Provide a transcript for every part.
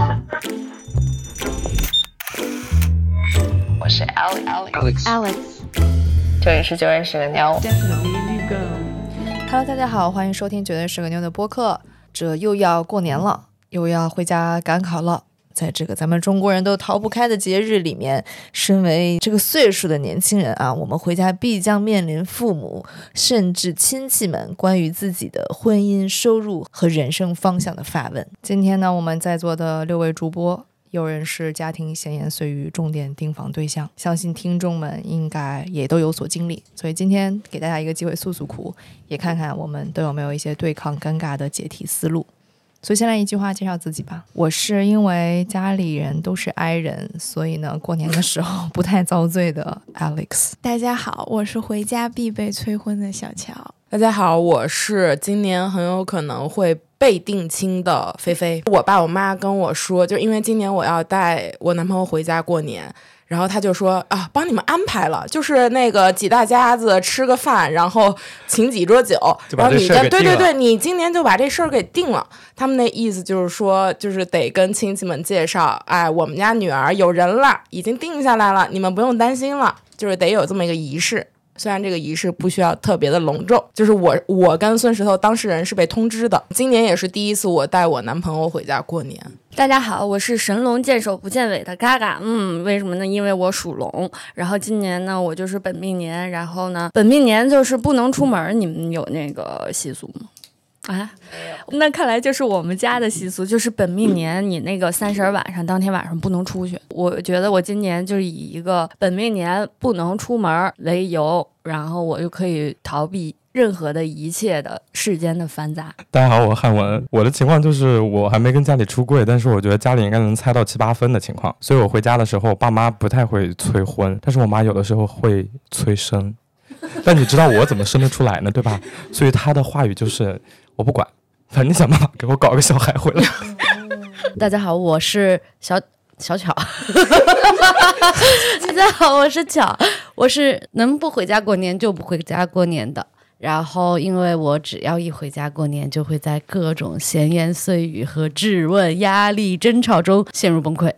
我是 Alex Alex Alex。这里是九月十个妞。Hello，大家好，欢迎收听《绝对是个妞》的播客。这又要过年了，又要回家赶考了。在这个咱们中国人都逃不开的节日里面，身为这个岁数的年轻人啊，我们回家必将面临父母甚至亲戚们关于自己的婚姻、收入和人生方向的发问。今天呢，我们在座的六位主播。有人是家庭闲言碎语重点盯防对象，相信听众们应该也都有所经历，所以今天给大家一个机会诉诉苦，也看看我们都有没有一些对抗尴尬的解题思路。所以先来一句话介绍自己吧。我是因为家里人都是 I 人，所以呢过年的时候不太遭罪的 Alex。大家好，我是回家必被催婚的小乔。大家好，我是今年很有可能会被定亲的菲菲。我爸我妈跟我说，就因为今年我要带我男朋友回家过年，然后他就说啊，帮你们安排了，就是那个几大家子吃个饭，然后请几桌酒，然后你的对对对，你今年就把这事儿给定了。他们那意思就是说，就是得跟亲戚们介绍，哎，我们家女儿有人了，已经定下来了，你们不用担心了，就是得有这么一个仪式。虽然这个仪式不需要特别的隆重，就是我我跟孙石头当事人是被通知的。今年也是第一次我带我男朋友回家过年。大家好，我是神龙见首不见尾的嘎嘎。嗯，为什么呢？因为我属龙，然后今年呢我就是本命年，然后呢本命年就是不能出门。你们有那个习俗吗？啊，那看来就是我们家的习俗，就是本命年你那个三十晚上当天晚上不能出去。我觉得我今年就是以一个本命年不能出门为由，然后我就可以逃避任何的一切的世间的繁杂。大家好，我是汉文。我的情况就是我还没跟家里出柜，但是我觉得家里应该能猜到七八分的情况，所以我回家的时候，我爸妈不太会催婚，但是我妈有的时候会催生。但你知道我怎么生得出来呢？对吧？所以她的话语就是我不管，反正你想办法给我搞个小孩回来。大家好，我是小小巧。大家好，我是巧，我是能不回家过年就不回家过年的。然后，因为我只要一回家过年，就会在各种闲言碎语和质问、压力、争吵中陷入崩溃。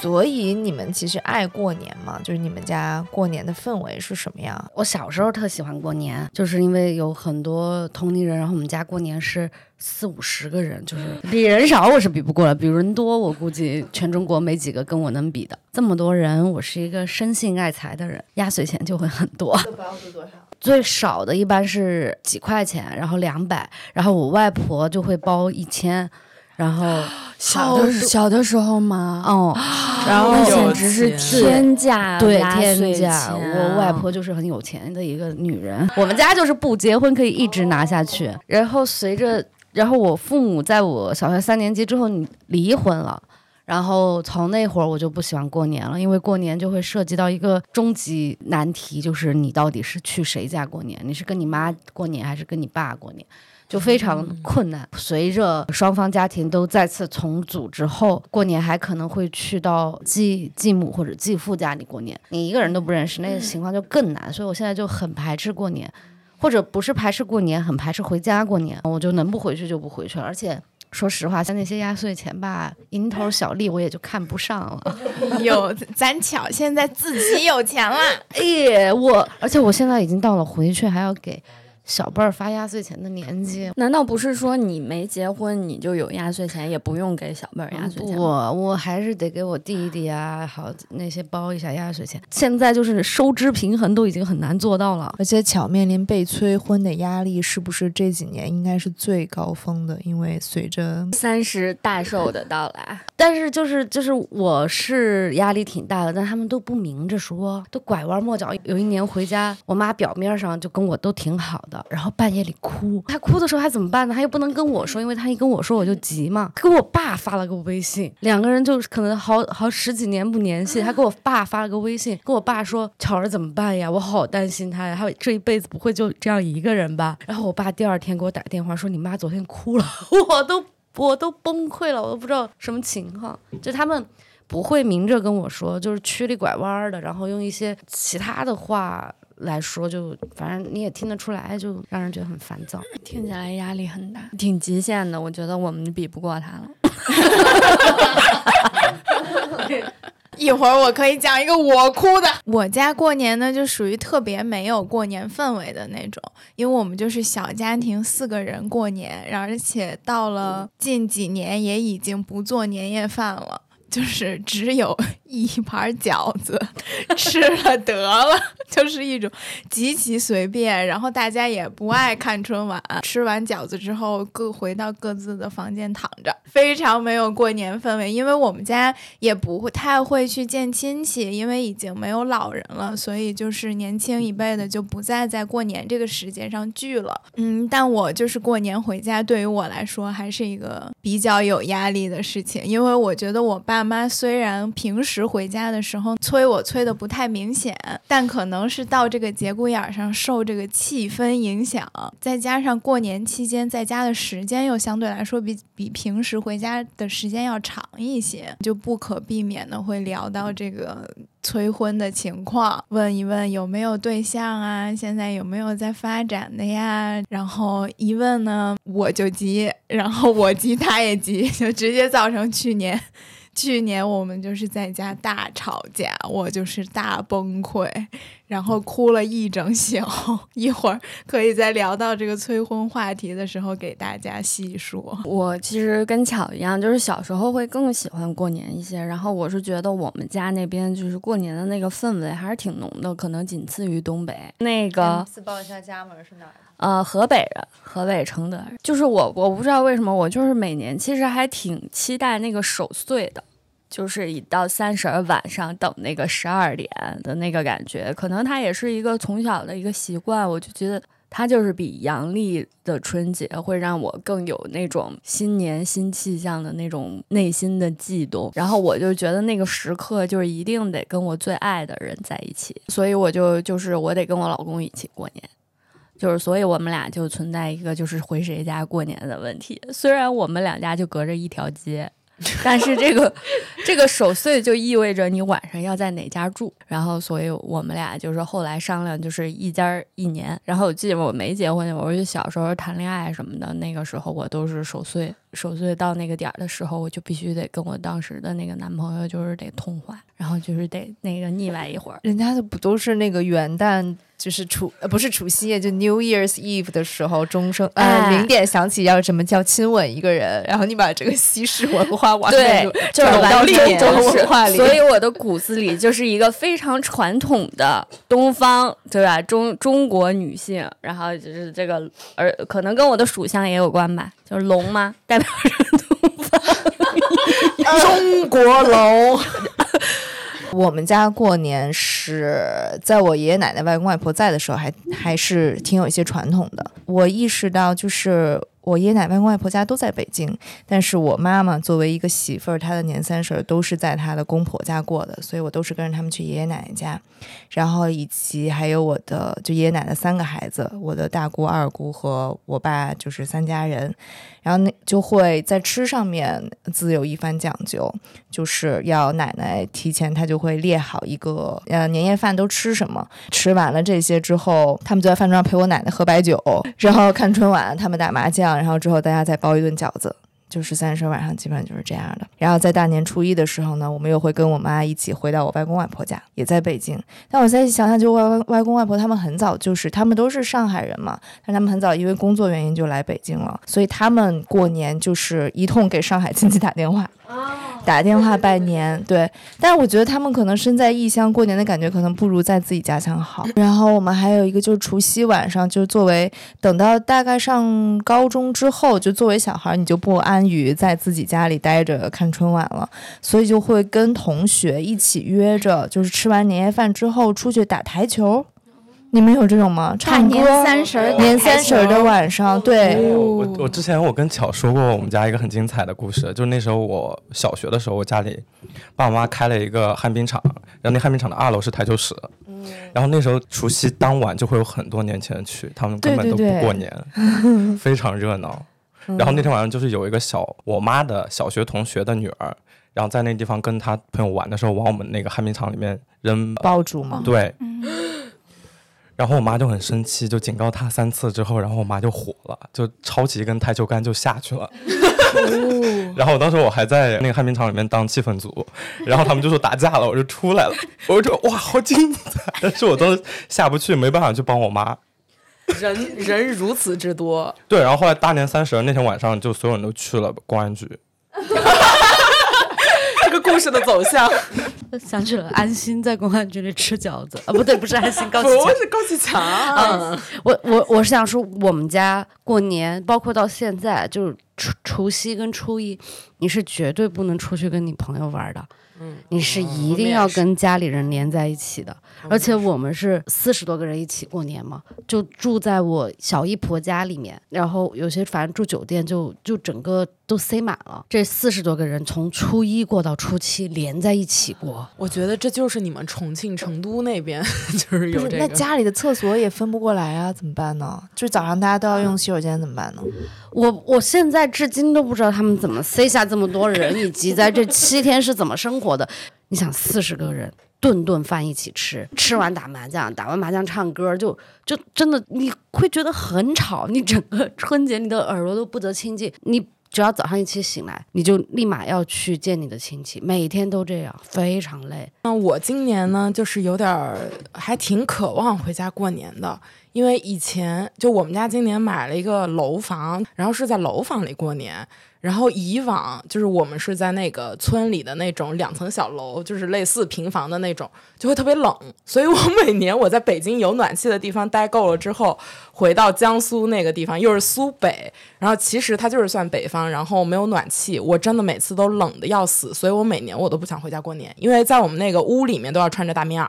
所以你们其实爱过年吗？就是你们家过年的氛围是什么样？我小时候特喜欢过年，就是因为有很多同龄人，然后我们家过年是四五十个人，就是比人少我是比不过了，比人多我估计全中国没几个跟我能比的。这么多人，我是一个生性爱财的人，压岁钱就会很多。包是多少？最少的一般是几块钱，然后两百，然后我外婆就会包一千。然后 小的小的时候吗？哦，然后简直是天价，对天价。我外婆就是很有钱的一个女人，我们家就是不结婚可以一直拿下去。然后随着，然后我父母在我小学三年级之后你离婚了，然后从那会儿我就不喜欢过年了，因为过年就会涉及到一个终极难题，就是你到底是去谁家过年？你是跟你妈过年还是跟你爸过年？就非常困难。随着双方家庭都再次重组之后，过年还可能会去到继继母或者继父家里过年，你一个人都不认识，那个情况就更难。所以我现在就很排斥过年，或者不是排斥过年，很排斥回家过年。我就能不回去就不回去了。而且说实话，像那些压岁钱吧，蝇头小利，我也就看不上了。有咱巧现在自己有钱了，哎，我而且我现在已经到了回去还要给。小辈儿发压岁钱的年纪，难道不是说你没结婚你就有压岁钱，也不用给小辈儿压岁钱？不，我还是得给我弟弟啊，好那些包一下压岁钱。现在就是收支平衡都已经很难做到了，而且巧面临被催婚的压力，是不是这几年应该是最高峰的？因为随着三十大寿的到来，但是就是就是我是压力挺大的，但他们都不明着说，都拐弯抹角。有一年回家，我妈表面上就跟我都挺好的。然后半夜里哭，他哭的时候还怎么办呢？他又不能跟我说，因为他一跟我说我就急嘛。给我爸发了个微信，两个人就是可能好好十几年不联系。他给我爸发了个微信，跟我爸说：“巧儿怎么办呀？我好担心他呀，他这一辈子不会就这样一个人吧？”然后我爸第二天给我打电话说：“你妈昨天哭了。”我都我都崩溃了，我都不知道什么情况。就他们不会明着跟我说，就是曲里拐弯的，然后用一些其他的话。来说，就反正你也听得出来，就让人觉得很烦躁。听起来压力很大，挺极限的。我觉得我们比不过他了。一会儿我可以讲一个我哭的。我家过年呢，就属于特别没有过年氛围的那种，因为我们就是小家庭，四个人过年，而且到了近几年也已经不做年夜饭了。就是只有一盘饺子，吃了得了，就是一种极其随便。然后大家也不爱看春晚，吃完饺子之后各回到各自的房间躺着，非常没有过年氛围。因为我们家也不会太会去见亲戚，因为已经没有老人了，所以就是年轻一辈的就不再在过年这个时间上聚了。嗯，但我就是过年回家，对于我来说还是一个比较有压力的事情，因为我觉得我爸。爸妈虽然平时时回家的时候催我催的不太明显，但可能是到这个节骨眼上受这个气氛影响，再加上过年期间在家的时间又相对来说比比平时回家的时间要长一些，就不可避免的会聊到这个催婚的情况，问一问有没有对象啊，现在有没有在发展的呀？然后一问呢，我就急，然后我急他也急，就直接造成去年。去年我们就是在家大吵架，我就是大崩溃，然后哭了一整宿。一会儿可以在聊到这个催婚话题的时候给大家细说。我其实跟巧一样，就是小时候会更喜欢过年一些。然后我是觉得我们家那边就是过年的那个氛围还是挺浓的，可能仅次于东北。那个自报一下家门是哪儿？呃，河北人，河北承德人。就是我，我不知道为什么，我就是每年其实还挺期待那个守岁的。就是一到三十晚上等那个十二点的那个感觉，可能他也是一个从小的一个习惯。我就觉得他就是比阳历的春节会让我更有那种新年新气象的那种内心的悸动。然后我就觉得那个时刻就是一定得跟我最爱的人在一起，所以我就就是我得跟我老公一起过年，就是所以我们俩就存在一个就是回谁家过年的问题。虽然我们两家就隔着一条街。但是这个这个守岁就意味着你晚上要在哪家住，然后所以我们俩就是后来商量，就是一家一年。然后我记得我没结婚，我就小时候谈恋爱什么的，那个时候我都是守岁，守岁到那个点儿的时候，我就必须得跟我当时的那个男朋友就是得通话，然后就是得那个腻歪一会儿。人家的不都是那个元旦？就是除呃不是除夕夜，就 New Year's Eve 的时候，钟声呃零点响起，要什么叫亲吻一个人，然后你把这个西式文化往对，就是到里面文化里，所以我的骨子里就是一个非常传统的东方，对吧？中中国女性，然后就是这个，而可能跟我的属相也有关吧，就是龙嘛，代表着东 方，中国龙。我们家过年是在我爷爷奶奶、外公外婆在的时候，还还是挺有一些传统的。我意识到，就是我爷爷奶奶、外公外婆家都在北京，但是我妈妈作为一个媳妇儿，她的年三十都是在她的公婆家过的，所以我都是跟着他们去爷爷奶奶家，然后以及还有我的就爷爷奶奶三个孩子，我的大姑、二姑和我爸，就是三家人。然后那就会在吃上面自有一番讲究，就是要奶奶提前，她就会列好一个呃年夜饭都吃什么，吃完了这些之后，他们就在饭桌上陪我奶奶喝白酒，然后看春晚，他们打麻将，然后之后大家再包一顿饺子。就是三十晚上基本上就是这样的，然后在大年初一的时候呢，我们又会跟我妈一起回到我外公外婆家，也在北京。但我再想想，就外外公外婆他们很早就是他们都是上海人嘛，但他们很早因为工作原因就来北京了，所以他们过年就是一通给上海亲戚打电话。打电话拜年，对，但是我觉得他们可能身在异乡过年的感觉可能不如在自己家乡好。然后我们还有一个就是除夕晚上，就是作为等到大概上高中之后，就作为小孩你就不安于在自己家里待着看春晚了，所以就会跟同学一起约着，就是吃完年夜饭之后出去打台球。你们有这种吗？唱歌。年三十儿，年三十儿的晚上，对。我我之前我跟巧说过我们家一个很精彩的故事，就是那时候我小学的时候，我家里爸爸妈妈开了一个旱冰场，然后那旱冰场的二楼是台球室。嗯。然后那时候除夕当晚就会有很多年轻人去，他们根本都不过年，非常热闹。然后那天晚上就是有一个小我妈的小学同学的女儿，然后在那地方跟她朋友玩的时候，往我们那个旱冰场里面扔爆竹嘛？对。然后我妈就很生气，就警告他三次之后，然后我妈就火了，就抄起一根台球杆就下去了。然后当时我还在那个旱冰场里面当气氛组，然后他们就说打架了，我就出来了，我就说哇好精彩，但是我当时下不去，没办法去帮我妈。人 人如此之多，对，然后后来大年三十那天晚上，就所有人都去了公安局。这个故事的走向想起了安心在公安局里吃饺子。啊，不对，不是安心 高启强。是高启强，嗯。我我我是想说，我们家过年，包括到现在，就是除除夕跟初一，你是绝对不能出去跟你朋友玩的。嗯，你是一定要跟家里人连在一起的，而且我们是四十多个人一起过年嘛，就住在我小姨婆家里面，然后有些反正住酒店就就整个都塞满了。这四十多个人从初一过到初七连在一起过，我觉得这就是你们重庆、成都那边 就是不是，有这个。那家里的厕所也分不过来啊，怎么办呢？就是早上大家都要用洗手间，怎么办呢？我我现在至今都不知道他们怎么塞下这么多人，以及在这七天是怎么生活的。你想，四十个人顿顿饭一起吃，吃完打麻将，打完麻将唱歌，就就真的你会觉得很吵，你整个春节你的耳朵都不得清净。你只要早上一起醒来，你就立马要去见你的亲戚，每天都这样，非常累。那我今年呢，就是有点儿还挺渴望回家过年的，因为以前就我们家今年买了一个楼房，然后是在楼房里过年。然后以往就是我们是在那个村里的那种两层小楼，就是类似平房的那种，就会特别冷。所以我每年我在北京有暖气的地方待够了之后，回到江苏那个地方又是苏北，然后其实它就是算北方，然后没有暖气，我真的每次都冷的要死，所以我每年我都不想回家过年，因为在我们那个屋里面都要穿着大棉袄，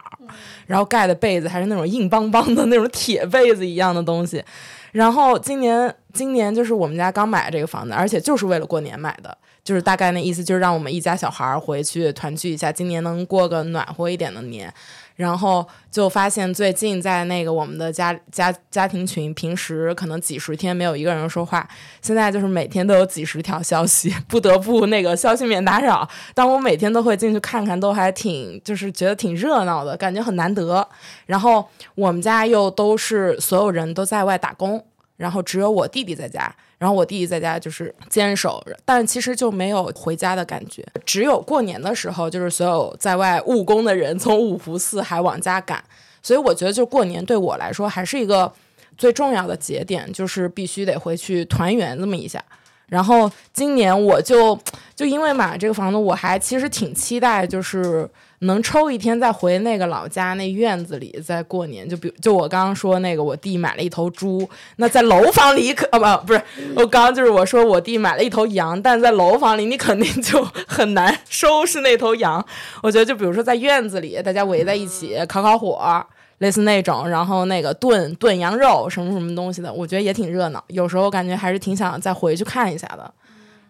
然后盖的被子还是那种硬邦邦的那种铁被子一样的东西。然后今年今年就是我们家刚买这个房子，而且就是为了过年买的，就是大概那意思，就是让我们一家小孩儿回去团聚一下，今年能过个暖和一点的年。然后就发现最近在那个我们的家家家庭群，平时可能几十天没有一个人说话，现在就是每天都有几十条消息，不得不那个消息免打扰。但我每天都会进去看看，都还挺就是觉得挺热闹的，感觉很难得。然后我们家又都是所有人都在外打工，然后只有我弟弟在家。然后我弟弟在家就是坚守，但其实就没有回家的感觉。只有过年的时候，就是所有在外务工的人从五湖四海往家赶。所以我觉得，就过年对我来说还是一个最重要的节点，就是必须得回去团圆这么一下。然后今年我就就因为买了这个房子，我还其实挺期待，就是能抽一天再回那个老家那院子里再过年。就比就我刚刚说那个，我弟买了一头猪，那在楼房里可啊不 不是，我刚刚就是我说我弟买了一头羊，但在楼房里你肯定就很难收拾那头羊。我觉得就比如说在院子里，大家围在一起烤烤火。类似那种，然后那个炖炖羊肉什么什么东西的，我觉得也挺热闹。有时候感觉还是挺想再回去看一下的，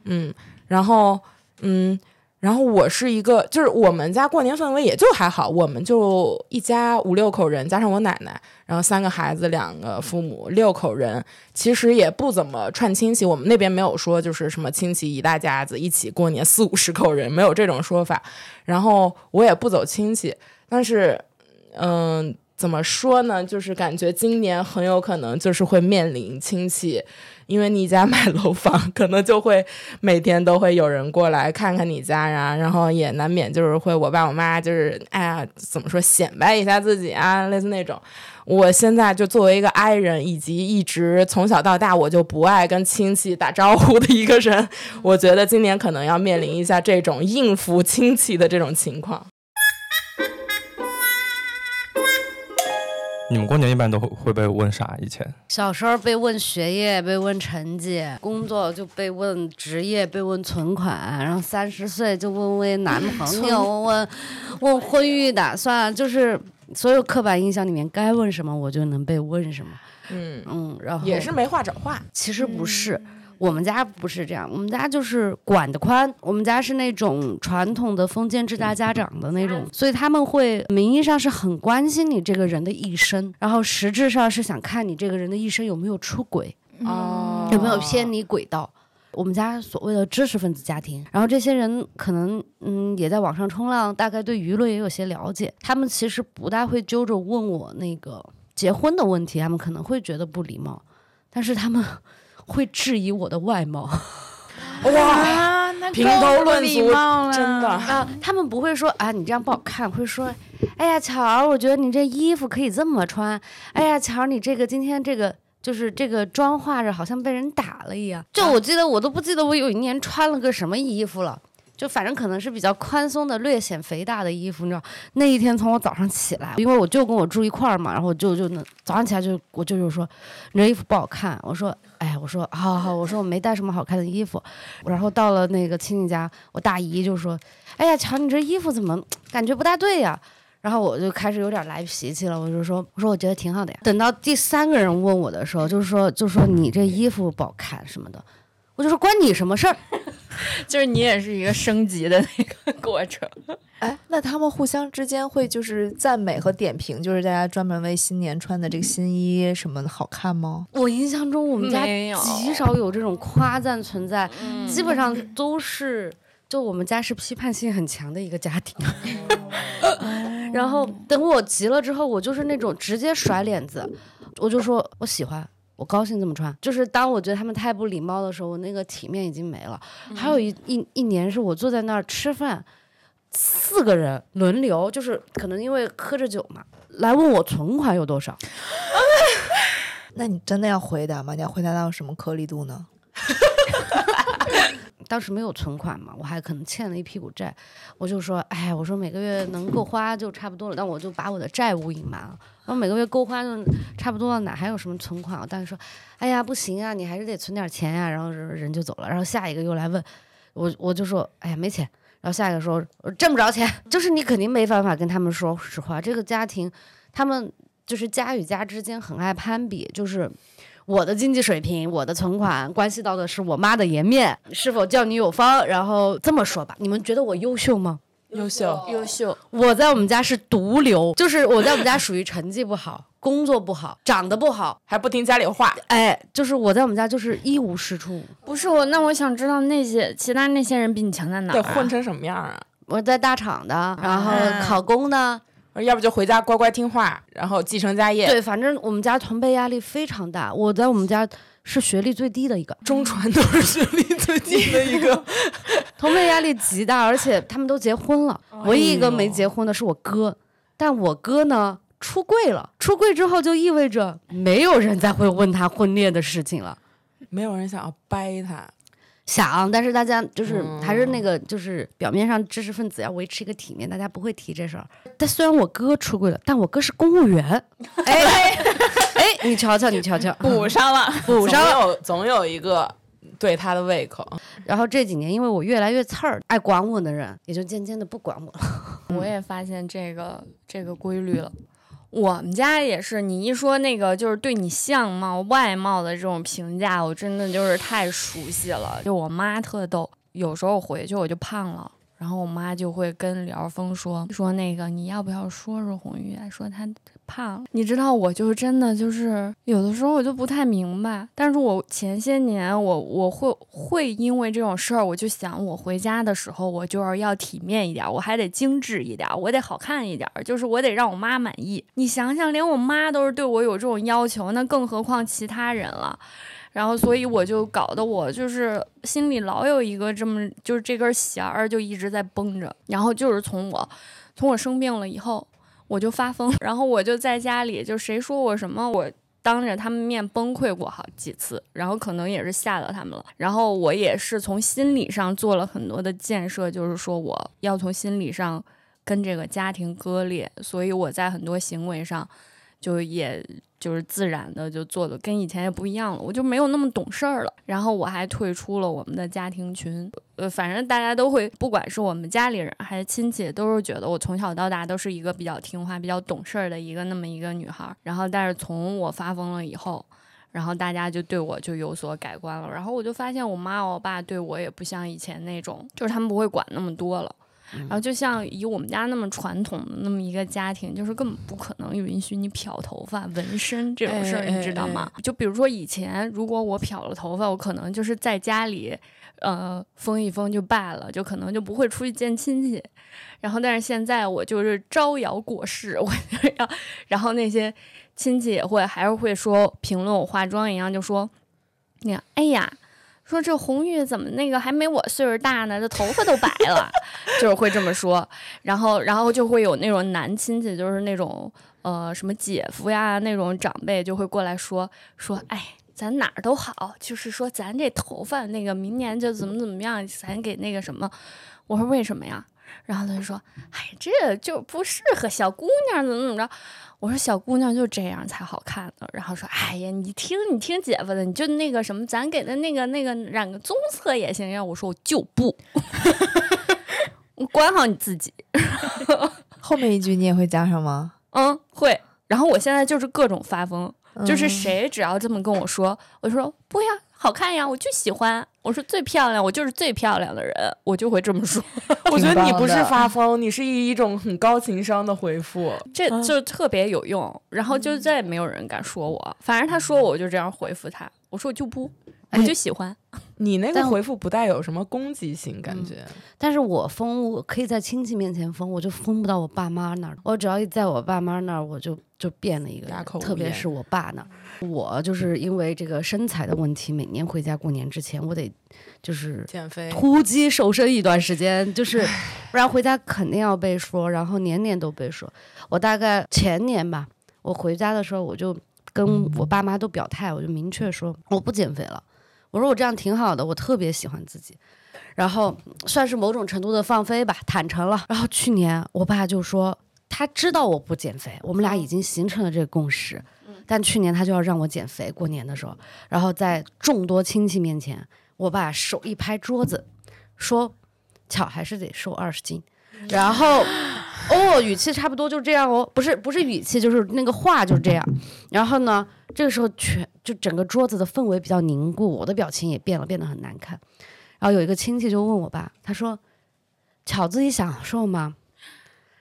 嗯，然后嗯，然后我是一个，就是我们家过年氛围也就还好，我们就一家五六口人，加上我奶奶，然后三个孩子，两个父母，六口人，其实也不怎么串亲戚。我们那边没有说就是什么亲戚一大家子一起过年四五十口人，没有这种说法。然后我也不走亲戚，但是嗯。怎么说呢？就是感觉今年很有可能就是会面临亲戚，因为你家买楼房，可能就会每天都会有人过来看看你家呀，然后也难免就是会我爸我妈就是哎呀怎么说显摆一下自己啊，类似那种。我现在就作为一个 i 人，以及一直从小到大我就不爱跟亲戚打招呼的一个人，我觉得今年可能要面临一下这种应付亲戚的这种情况。你们过年一般都会会被问啥？以前小时候被问学业，被问成绩；工作就被问职业，被问存款；然后三十岁就问问男朋友，问问问婚育打算，就是所有刻板印象里面该问什么，我就能被问什么。嗯嗯，然后也是没话找话。其实不是。我们家不是这样，我们家就是管得宽。我们家是那种传统的封建制大家长的那种，所以他们会名义上是很关心你这个人的一生，然后实质上是想看你这个人的一生有没有出轨，哦，有没有偏离轨道。我们家所谓的知识分子家庭，然后这些人可能嗯也在网上冲浪，大概对舆论也有些了解，他们其实不大会揪着问我那个。结婚的问题，他们可能会觉得不礼貌，但是他们会质疑我的外貌。哇，评头论足礼貌了，真的。啊，他们不会说啊，你这样不好看，会说，哎呀，巧儿，我觉得你这衣服可以这么穿。哎呀，巧儿，你这个今天这个就是这个妆化着，好像被人打了一样。就我记得，我都不记得我有一年穿了个什么衣服了。就反正可能是比较宽松的、略显肥大的衣服，你知道，那一天从我早上起来，因为我舅跟我住一块儿嘛，然后我舅就能早上起来就我舅就说你这衣服不好看，我说哎，我说好好好，我说我没带什么好看的衣服，然后到了那个亲戚家，我大姨就说，哎呀，瞧你这衣服怎么感觉不大对呀？然后我就开始有点来脾气了，我就说我说我觉得挺好的呀。等到第三个人问我的时候，就是说就说你这衣服不好看什么的，我就说关你什么事儿？就是你也是一个升级的那个过程。哎，那他们互相之间会就是赞美和点评，就是大家专门为新年穿的这个新衣什么的好看吗？我印象中我们家极少有这种夸赞存在，基本上都是就我们家是批判性很强的一个家庭。然后等我急了之后，我就是那种直接甩脸子，我就说我喜欢。我高兴这么穿，就是当我觉得他们太不礼貌的时候，我那个体面已经没了。还有一一一年是我坐在那儿吃饭，四个人轮流，就是可能因为喝着酒嘛，来问我存款有多少。那你真的要回答吗？你要回答到什么颗粒度呢？当时没有存款嘛，我还可能欠了一屁股债，我就说，哎，我说每个月能够花就差不多了，但我就把我的债务隐瞒了，然后每个月够花就差不多了，哪还有什么存款？我当时说，哎呀，不行啊，你还是得存点钱呀、然后人就走了，然后下一个又来问我，我就说，哎呀，没钱。然后下一个说挣不着钱，就是你肯定没办法跟他们说实话。这个家庭，他们就是家与家之间很爱攀比，就是我的经济水平、我的存款，关系到的是我妈的颜面是否教女有方。然后这么说吧，你们觉得我优秀吗？优秀，优秀，我在我们家是毒瘤，就是我在我们家属于成绩不好、工作不好、长得不好，还不听家里话，哎，就是我在我们家就是一无是处。不是我，那我想知道那些其他那些人比你强在哪儿、啊？得混成什么样啊？我在大厂的，然后啊考公的，要不就回家乖乖听话，然后继承家业。对，反正我们家同辈压力非常大。我在我们家是学历最低的一个，中传都是学历最低的一个。同辈压力极大，而且他们都结婚了，唯一一个没结婚的是我哥，但我哥呢出柜了，出柜之后就意味着没有人再会问他婚恋的事情了。没有人想要掰他，想，但是大家就是嗯还是那个，就是表面上知识分子要维持一个体面，大家不会提这事儿。但虽然我哥出轨了，但我哥是公务员。哎哎，你瞧瞧，你瞧瞧，补上了。补上了。总有总有一个对他的胃口。然后这几年，因为我越来越刺儿，爱管我的人也就渐渐的不管我了。我也发现这个这个规律了。我们家也是，你一说那个就是对你相貌、外貌的这种评价，我真的就是太熟悉了。就我妈特逗，有时候回去我就胖了，然后我妈就会跟李耀峰说说那个你要不要说说红玉，说她胖了。你知道我就是真的就是有的时候我就不太明白，但是我前些年我我会会因为这种事儿，我就想我回家的时候我就是要体面一点，我还得精致一点，我得好看一点，就是我得让我妈满意。你想想，连我妈都是对我有这种要求，那更何况其他人了。然后，所以我就搞得我就是心里老有一个这么就是这根弦儿就一直在绷着。然后就是从我从我生病了以后，我就发疯，然后我就在家里就谁说我什么我。当着他们面崩溃过好几次，然后可能也是吓到他们了。然后我也是从心理上做了很多的建设，就是说我要从心理上跟这个家庭割裂，所以我在很多行为上就也就是自然的就做的跟以前也不一样了，我就没有那么懂事儿了。然后我还退出了我们的家庭群，呃，反正大家都会，不管是我们家里人还是亲戚，都是觉得我从小到大都是一个比较听话、比较懂事儿的一个那么一个女孩。然后，但是从我发疯了以后。然后大家就对我就有所改观了，然后我就发现我妈我爸对我也不像以前那种，就是他们不会管那么多了。然后就像以我们家那么传统的那么一个家庭，就是根本不可能允许你漂头发、纹身这种事儿，哎你知道吗？就比如说以前，如果我漂了头发，我可能就是在家里，呃，封一封就罢了，就可能就不会出去见亲戚。然后，但是现在我就是招摇过市，我就要，然后那些亲戚也会还是会说评论我化妆一样，就说那个哎呀。说这红玉怎么那个还没我岁数大呢？这头发都白了，就是会这么说。然后，然后就会有那种男亲戚，就是那种呃什么姐夫呀那种长辈，就会过来说说，哎，咱哪儿都好，就是说咱这头发那个明年就怎么怎么样，咱给那个什么。我说为什么呀？然后他就说，哎，这就不适合小姑娘，怎么怎么着。我说小姑娘就这样才好看呢。然后说，哎呀，你听你听姐夫的，你就那个什么，咱给的那个那个染个棕色也行呀。我说我就不，你管好你自己。后面一句你也会加上吗？嗯，会。然后我现在就是各种发疯，就是谁只要这么跟我说，我说不呀，好看呀，我就喜欢。我说最漂亮，我就是最漂亮的人，我就会这么说。我觉得你不是发疯，你是以一种很高情商的回复，这就特别有用。然后就再也没有人敢说我，反正他说我，我就这样回复他。我说我就不，我就喜欢。你那个回复不带有什么攻击性感觉，但是我疯，我可以在亲戚面前疯，我就疯不到我爸妈那儿。我只要一在我爸妈那儿，我就就变了一个人，特别是我爸那儿。我就是因为这个身材的问题，每年回家过年之前，我得就是减肥、突击瘦身一段时间，就是不然回家肯定要被说，然后年年都被说。我大概前年吧，我回家的时候，我就跟我爸妈都表态，我就明确说我不减肥了。我说我这样挺好的，我特别喜欢自己，然后算是某种程度的放飞吧，坦诚了。然后去年我爸就说他知道我不减肥，我们俩已经形成了这个共识，但去年他就要让我减肥，过年的时候，然后在众多亲戚面前，我爸手一拍桌子，说巧还是得瘦二十斤，然后哦语气差不多就这样哦，不是不是语气，就是那个话就是这样，然后呢。这个时候，全就整个桌子的氛围比较凝固，我的表情也变了，变得很难看。然后有一个亲戚就问我爸，他说：“巧自己享受吗？”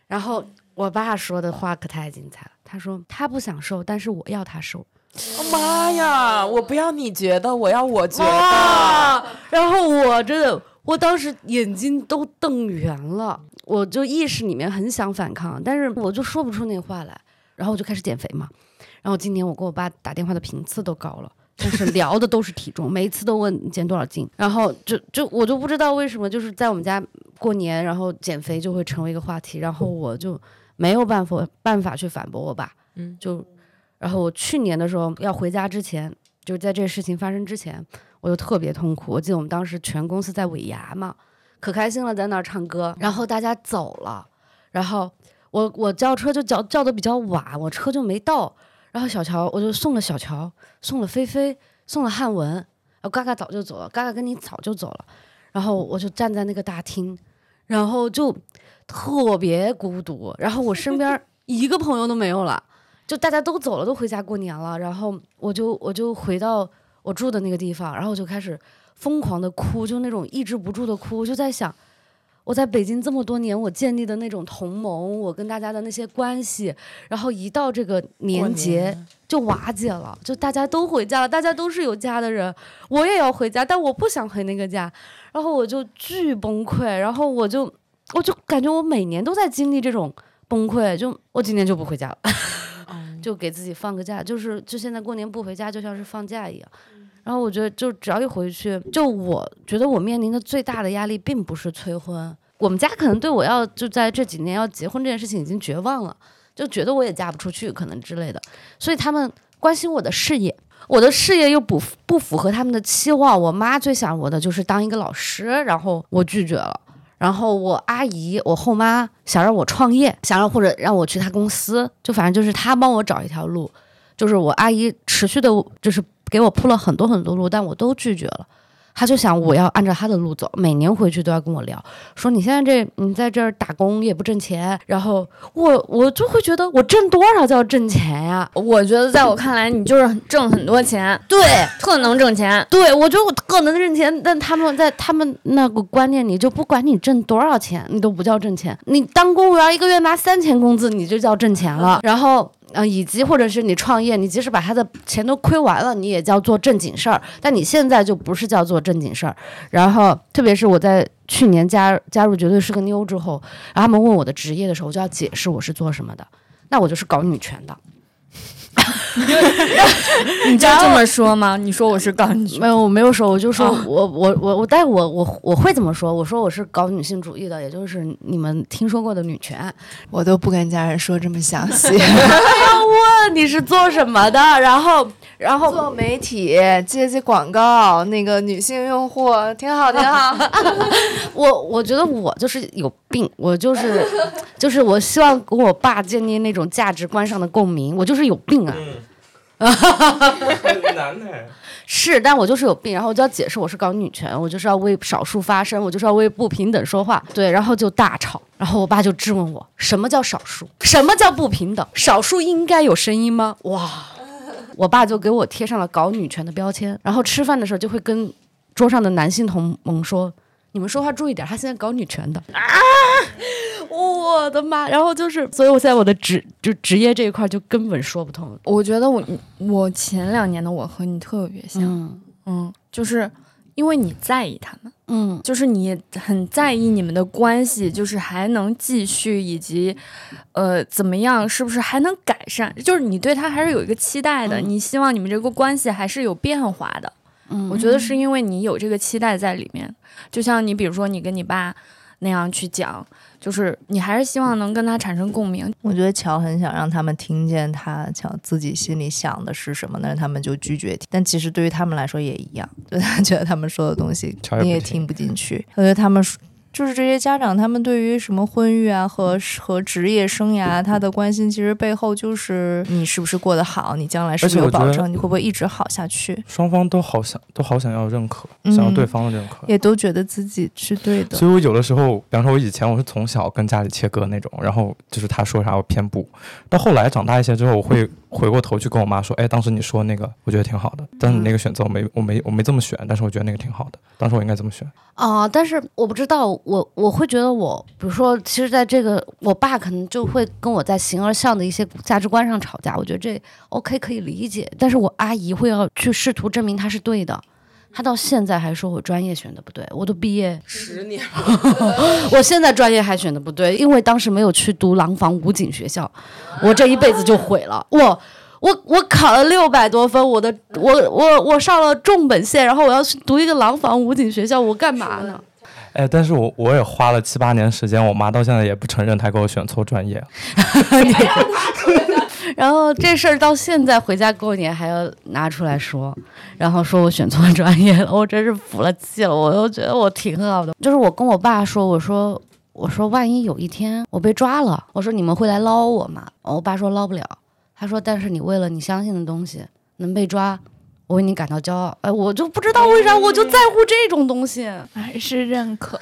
然后我爸说的话可太精彩了，他说：“他不享受，但是我要他瘦。”妈呀！我不要你觉得，我要我觉得。然后我真的，我当时眼睛都瞪圆了，我就意识里面很想反抗，但是我就说不出那话来。然后我就开始减肥嘛。然后今年我跟我爸打电话的频次都高了，但是聊的都是体重，每一次都问减多少斤。然后就就我就不知道为什么，就是在我们家过年，然后减肥就会成为一个话题，然后我就没有办法办法去反驳我爸。嗯，就然后我去年的时候要回家之前，就是在这事情发生之前，我就特别痛苦。我记得我们当时全公司在尾牙嘛，可开心了，在那儿唱歌，然后大家走了，然后我我叫车就叫叫的比较晚，我车就没到。然后小乔，我就送了小乔，送了菲菲，送了汉文，然后嘎嘎早就走了，嘎嘎跟你早就走了，然后我就站在那个大厅，然后就特别孤独，然后我身边一个朋友都没有了，就大家都走了，都回家过年了，然后我就我就回到我住的那个地方，然后我就开始疯狂的哭，就那种抑制不住的哭，我就在想。我在北京这么多年，我建立的那种同盟，我跟大家的那些关系，然后一到这个年节就瓦解了，就大家都回家了，大家都是有家的人，我也要回家，但我不想回那个家，然后我就巨崩溃，然后我就我就感觉我每年都在经历这种崩溃，就我今年就不回家了，就给自己放个假，就是就现在过年不回家就像是放假一样。然后我觉得，就只要一回去，就我觉得我面临的最大的压力，并不是催婚。我们家可能对我要就在这几年要结婚这件事情已经绝望了，就觉得我也嫁不出去，可能之类的。所以他们关心我的事业，我的事业又不不符合他们的期望。我妈最想我的就是当一个老师，然后我拒绝了。然后我阿姨、我后妈想让我创业，想让或者让我去她公司，就反正就是她帮我找一条路。就是我阿姨持续的，就是。给我铺了很多很多路，但我都拒绝了。他就想我要按照他的路走，每年回去都要跟我聊，说你现在这你在这儿打工也不挣钱，然后我我就会觉得我挣多少叫挣钱呀？我觉得在我看来，你就是挣很多钱，对，特能挣钱。对我觉得我特能挣钱，但他们在他们那个观念里，就不管你挣多少钱，你都不叫挣钱。你当公务员一个月拿三千工资，你就叫挣钱了。然后。嗯，以及或者是你创业，你即使把他的钱都亏完了，你也叫做正经事儿。但你现在就不是叫做正经事儿。然后，特别是我在去年加加入绝对是个妞之后，然后他们问我的职业的时候，我就要解释我是做什么的。那我就是搞女权的。你就这么说吗？你说我是搞女权没，有，我没有说，我就说哦我我我我，但是我我我会怎么说？我说我是搞女性主义的，也就是你们听说过的女权。我都不跟家人说这么详细。问你是做什么的？然后然后做媒体接接广告，那个女性用户挺好挺好。我我觉得我就是有病，我就是 就是我希望跟我爸建立那种价值观上的共鸣，我就是有病啊。很难呢。是，但我就是有病，然后我就要解释我是搞女权，我就是要为少数发声，我就是要为不平等说话。对，然后就大吵，然后我爸就质问我，什么叫少数？什么叫不平等？少数应该有声音吗？哇！我爸就给我贴上了搞女权的标签，然后吃饭的时候就会跟桌上的男性同盟说：“你们说话注意点，他现在搞女权的啊！”我的妈！然后就是，所以我现在我的职就职业这一块就根本说不通。我觉得我我前两年的我和你特别像，嗯嗯，就是因为你在意他们，嗯就是你很在意你们的关系，就是还能继续，以及呃怎么样，是不是还能改善？就是你对他还是有一个期待的，你希望你们这个关系还是有变化的。嗯，我觉得是因为你有这个期待在里面，就像你比如说你跟你爸那样去讲，就是你还是希望能跟他产生共鸣。我觉得乔很想让他们听见他乔自己心里想的是什么，但是他们就拒绝听。但其实对于他们来说也一样，就他觉得他们说的东西你也听不进去。我觉得他们说就是这些家长，他们对于什么婚育啊和和职业生涯，他的关心其实背后就是你是不是过得好，你将来是不是有保证，你会不会一直好下去，双方都好想，都好想要认可，嗯想要对方的认可。也都觉得自己是对的。所以我有的时候，比方说，我以前我是从小跟家里切割那种，然后就是他说啥我偏不。到后来长大一些之后，我会回过头去跟我妈说，哎，当时你说那个，我觉得挺好的，但是你那个选择我没我没我没这么选，但是我觉得那个挺好的，当时我应该这么选。啊、但是我不知道，我我会觉得我，比如说，其实在这个，我爸可能就会跟我在形而上的一些价值观上吵架，我觉得这 OK 可以理解。但是我阿姨会要去试图证明他是对的，她到现在还说我专业选的不对，我都毕业，十年了，我现在专业还选的不对，因为当时没有去读廊坊武警学校，我这一辈子就毁了。我我我考了六百多分，我的我我我上了重本线，然后我要去读一个廊坊武警学校，我干嘛呢？哎，但是我我也花了七八年时间，我妈到现在也不承认她给我选错专业。然后这事儿到现在回家过年还要拿出来说，然后说我选错专业了，我真是服了气了。我又觉得我挺好的，就是我跟我爸说，我说我说万一有一天我被抓了，我说你们会来捞我吗？我爸说捞不了，他说但是你为了你相信的东西能被抓，我为你感到骄傲。哎，我就不知道为啥我就在乎这种东西。还是认可，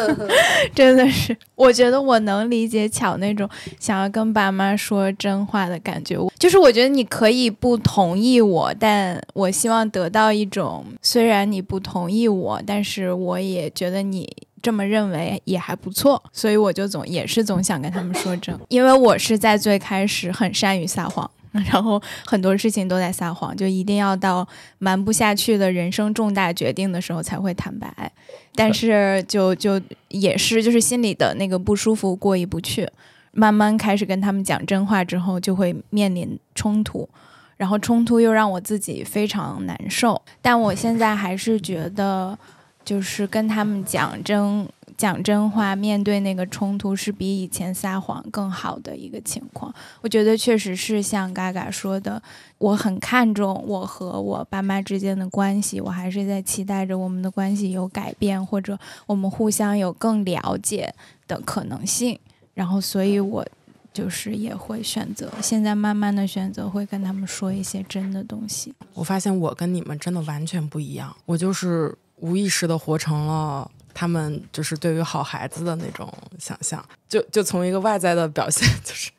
真的是，我觉得我能理解巧那种想要跟爸妈说真话的感觉。就是我觉得你可以不同意我，但我希望得到一种，虽然你不同意我，但是我也觉得你。这么认为也还不错，所以我就总也是总想跟他们说真，因为我是在最开始很善于撒谎，然后很多事情都在撒谎，就一定要到瞒不下去的人生重大决定的时候才会坦白。但是就就也是就是心里的那个不舒服过意不去，慢慢开始跟他们讲真话之后，就会面临冲突，然后冲突又让我自己非常难受。但我现在还是觉得，就是跟他们讲真讲真话，面对那个冲突是比以前撒谎更好的一个情况。我觉得确实是像嘎嘎说的，我很看重我和我爸妈之间的关系，我还是在期待着我们的关系有改变，或者我们互相有更了解的可能性。然后，所以我就是也会选择，现在慢慢的选择会跟他们说一些真的东西。我发现我跟你们真的完全不一样，我就是无意识的活成了他们就是对于好孩子的那种想象，就就从一个外在的表现，就是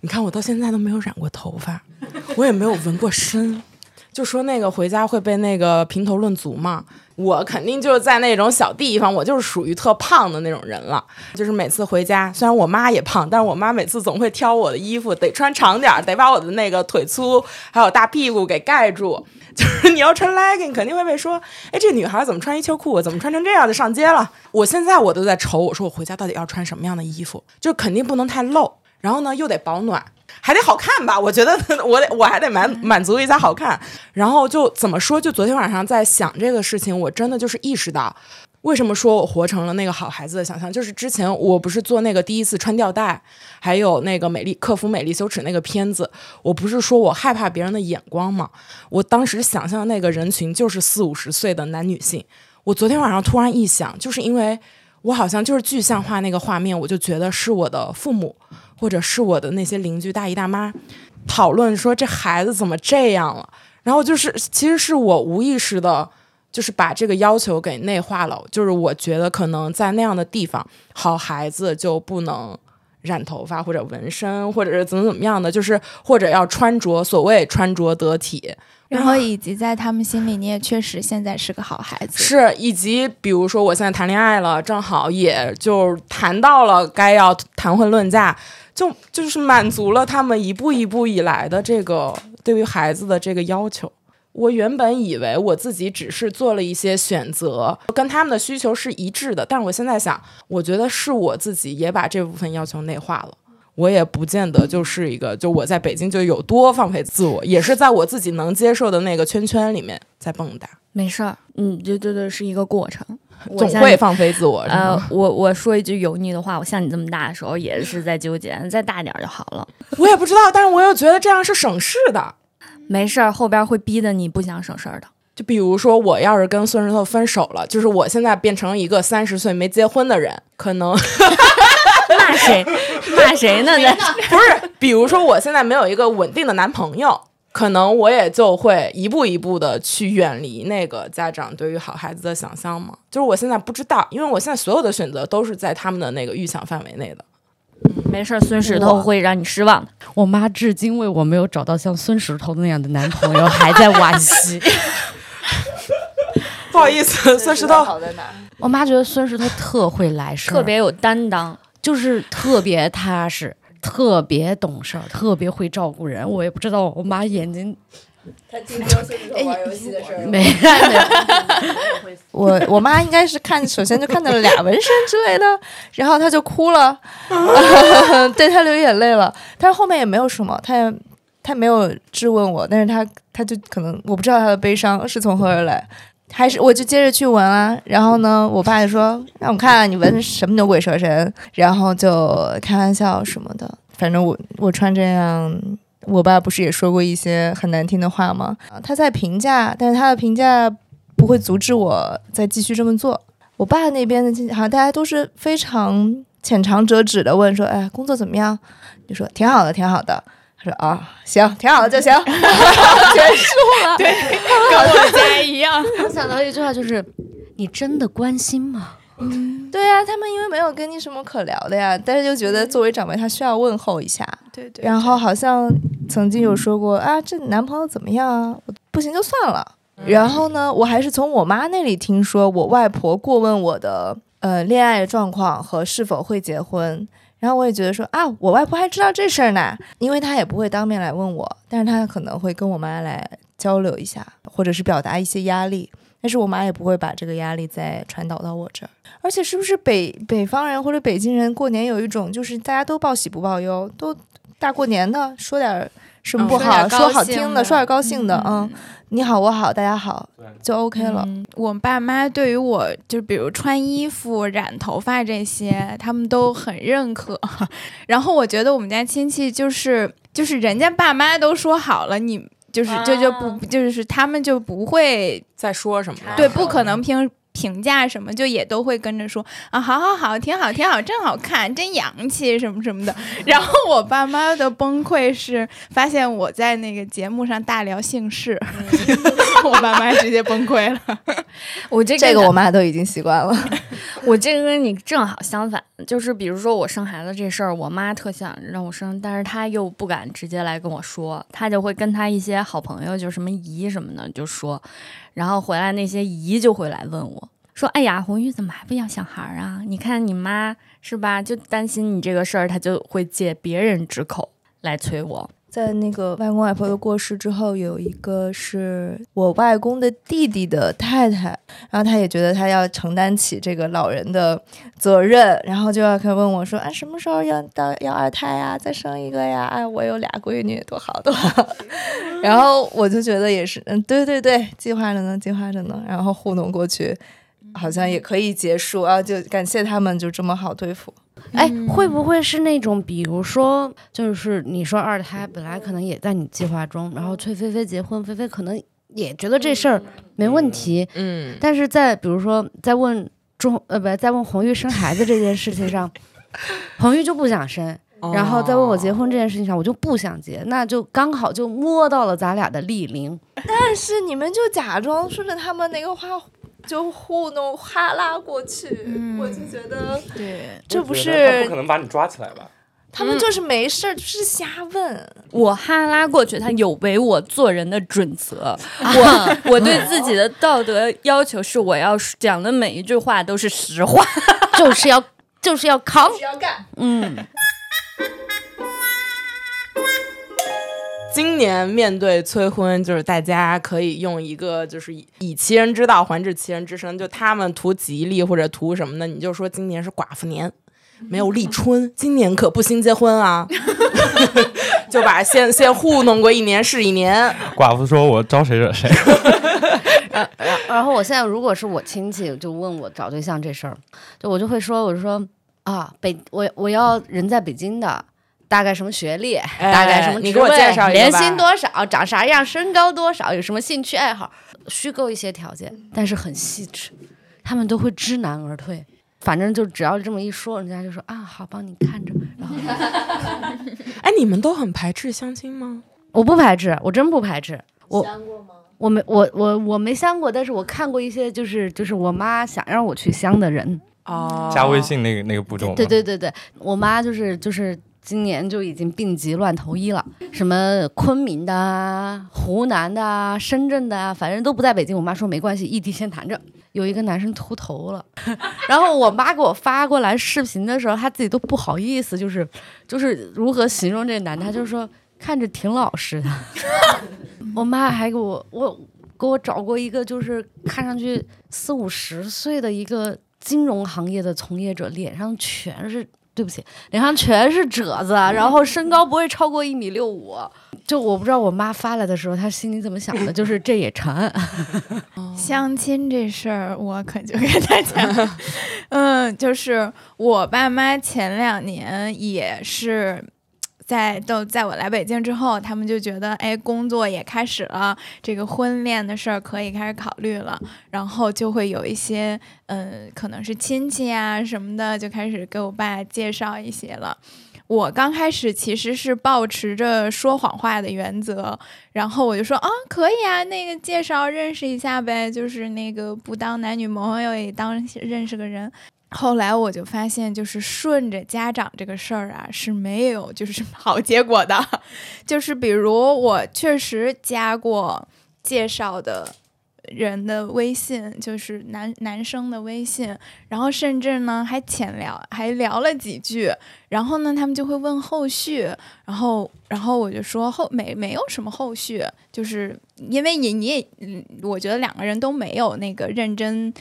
你看我到现在都没有染过头发，我也没有纹过身。就说那个回家会被那个评头论足嘛，我肯定就是在那种小地方，我就是属于特胖的那种人了。就是每次回家，虽然我妈也胖，但是我妈每次总会挑我的衣服，得穿长点儿，得把我的那个腿粗还有大屁股给盖住。就是你要穿 legging，肯定会被说，哎，这女孩怎么穿一秋裤，怎么穿成这样就上街了？我现在我都在愁，我说我回家到底要穿什么样的衣服，就肯定不能太露。然后呢又得保暖，还得好看吧？我觉得 我得我还得满满足一下好看。然后就怎么说？就昨天晚上在想这个事情，我真的就是意识到。为什么说我活成了那个好孩子的想象？就是之前我不是做那个第一次穿吊带，还有那个美丽克服美丽羞耻那个片子，我不是说我害怕别人的眼光吗？我当时想象那个人群就是四五十岁的男女性。我昨天晚上突然一想，就是因为我好像就是具象化那个画面，我就觉得是我的父母，或者是我的那些邻居大姨大妈讨论说这孩子怎么这样了，然后就是其实是我无意识的。就是把这个要求给内化了，就是我觉得可能在那样的地方，好孩子就不能染头发或者纹身，或者是怎么怎么样的，就是或者要穿着所谓穿着得体，然后以及在他们心里，你也确实现在是个好孩子，是以及比如说我现在谈恋爱了，正好也就谈到了该要谈婚论嫁，就就是满足了他们一步一步以来的这个对于孩子的这个要求。我原本以为我自己只是做了一些选择，跟他们的需求是一致的，但是我现在想，我觉得是我自己也把这部分要求内化了。我也不见得就是一个，就我在北京就有多放飞自我，也是在我自己能接受的那个圈圈里面在蹦跶。没事儿，嗯，这这这是一个过程，总会放飞自我。呃，我我说一句油腻的话，我像你这么大的时候也是在纠结，再大点就好了。我也不知道，但是我又觉得这样是省事的。没事儿，后边会逼得你不想省事儿的。就比如说，我要是跟孙石头分手了，就是我现在变成一个三十岁没结婚的人，可能 骂谁 骂谁呢？那不是，比如说我现在没有一个稳定的男朋友，可能我也就会一步一步的去远离那个家长对于好孩子的想象嘛。就是我现在不知道，因为我现在所有的选择都是在他们的那个预想范围内的。没事，孙石头会让你失望的。我妈至今为我没有找到像孙石头那样的男朋友还在惋惜。不好意思，孙石头。我妈觉得孙石头特会来事儿，特别有担当，就是特别踏实，特别懂事儿，特别会照顾人。我也不知道我妈眼睛。他听说孙石头玩游戏的事儿没？我我妈应该是看，首先就看到了俩纹身之类的，然后她就哭了，对她流眼泪了。但是后面也没有什么，她也她没有质问我，但是她她就可能我不知道她的悲伤是从何而来，还是我就接着去纹啊。然后呢，我爸就说让我看你纹什么牛鬼蛇神，然后就开玩笑什么的。反正我我穿这样。我爸不是也说过一些很难听的话吗？他在评价，但是他的评价不会阻止我再继续这么做。我爸那边的，好像大家都是非常浅尝辄止的问说：“哎，工作怎么样？”你说：“挺好的，挺好的。”他说：“啊，行，挺好的就行。”结束了。对，跟我家一样。我想到一句话，就是：“你真的关心吗？”嗯，对呀，他们因为没有跟你什么可聊的呀，但是就觉得作为长辈，他需要问候一下。对对。然后好像曾经有说过啊，这男朋友怎么样啊？不行就算了。然后呢，我还是从我妈那里听说，我外婆过问我的呃恋爱状况和是否会结婚。然后我也觉得说啊，我外婆还知道这事儿呢，因为她也不会当面来问我，但是她可能会跟我妈来交流一下，或者是表达一些压力。但是我妈也不会把这个压力再传导到我这儿，而且是不是北北方人或者北京人过年有一种就是大家都报喜不报忧，都大过年的说点什么不好，说好听的，说点高兴的，嗯，你好我好大家好就 OK 了。我爸妈对于我就比如穿衣服、染头发这些，他们都很认可。然后我觉得我们家亲戚就是就是人家爸妈都说好了，你。就是就就不就是他们就不会再说什么了，对，不可能评评价什么，就也都会跟着说啊，好好好，挺好挺好，真好看，真洋气什么什么的。然后我爸妈的崩溃是发现我在那个节目上大聊姓氏，我爸妈直接崩溃了。我这这个我妈都已经习惯了。我这个跟你正好相反，就是比如说我生孩子这事儿，我妈特想让我生，但是她又不敢直接来跟我说，她就会跟她一些好朋友，就什么姨什么的就说。然后回来那些姨就会来问我，说：“哎呀，红玉怎么还不要小孩儿啊？你看你妈是吧？就担心你这个事儿，她就会借别人之口来催我。在那个外公外婆的过世之后，有一个是我外公的弟弟的太太，然后他也觉得他要承担起这个老人的责任，然后就要开始问我说啊，什么时候要到要二胎呀，再生一个呀？哎，我有俩闺女，多好多好。然后我就觉得也是，嗯，对对对，计划着呢，计划着呢，然后糊弄过去，好像也可以结束啊，就感谢他们就这么好对付。哎，会不会是那种，比如说，就是你说二胎本来可能也在你计划中，然后催菲菲结婚，菲菲可能也觉得这事儿没问题，嗯，但是在比如说在问中呃不在问红玉生孩子这件事情上，红玉就不想生，然后在问我结婚这件事情上，我就不想结，那就刚好就摸到了咱俩的逆鳞。但是你们就假装顺着他们那个话就糊弄哈拉过去，嗯我就觉得对，这不是他不是可能把你抓起来吧？他们就是没事儿，就是瞎问。我哈拉过去，他有违我做人的准则。我我对自己的道德要求是，我要讲的每一句话都是实话。就是要就是要扛，要干，嗯，今年面对催婚，就是大家可以用一个就是以以其人之道还治其人之身，就他们图吉利或者图什么的，你就说今年是寡妇年，没有立春，今年可不兴结婚啊，就把先先糊弄过一年是一年。寡妇说：“我招谁惹谁然 然后我现在如果是我亲戚就问我找对象这事儿，就我就会说，我就说啊，北我我要人在北京的。大概什么学历？大概什么职位？你给我介绍年薪多少？长啥样？身高多少？有什么兴趣爱好？虚构一些条件，但是很细致，他们都会知难而退。反正就只要这么一说，人家就说啊，好，帮你看着。然后 哎，你们都很排斥相亲吗？我不排斥，我真不排斥。我我没我我我没相过，但是我看过一些，就是就是我妈想让我去相的人。哦，加微信那个那个步骤吗？对对对对，我妈就是就是今年就已经病急乱投医了，什么昆明的、湖南的、深圳的啊，反正都不在北京。我妈说没关系，异地先谈着。有一个男生秃头了，然后我妈给我发过来视频的时候，她自己都不好意思，就是就是如何形容这男的，她就说看着挺老实的。我妈还给我我给我找过一个，就是看上去四五十岁的一个金融行业的从业者，脸上全是。对不起，脸上全是褶子，然后身高不会超过一米六五。就我不知道我妈发来的时候，她心里怎么想的，就是这也成。相亲这事儿，我可就跟大家，嗯，就是我爸妈前两年也是。在都在我来北京之后，他们就觉得，哎，工作也开始了，这个婚恋的事儿可以开始考虑了，然后就会有一些，嗯，可能是亲戚啊什么的，就开始给我爸介绍一些了。我刚开始其实是保持着说谎话的原则，然后我就说啊，可以啊，那个介绍认识一下呗，就是那个不当男女朋友也当认识个人。后来我就发现，就是顺着家长这个事儿啊是没有就是好结果的，就是比如我确实加过介绍的人的微信，就是男男生的微信，然后甚至呢还浅聊，还聊了几句，然后呢他们就会问后续，然后然后我就说后没没有什么后续，就是因为你你也，嗯我觉得两个人都没有那个认真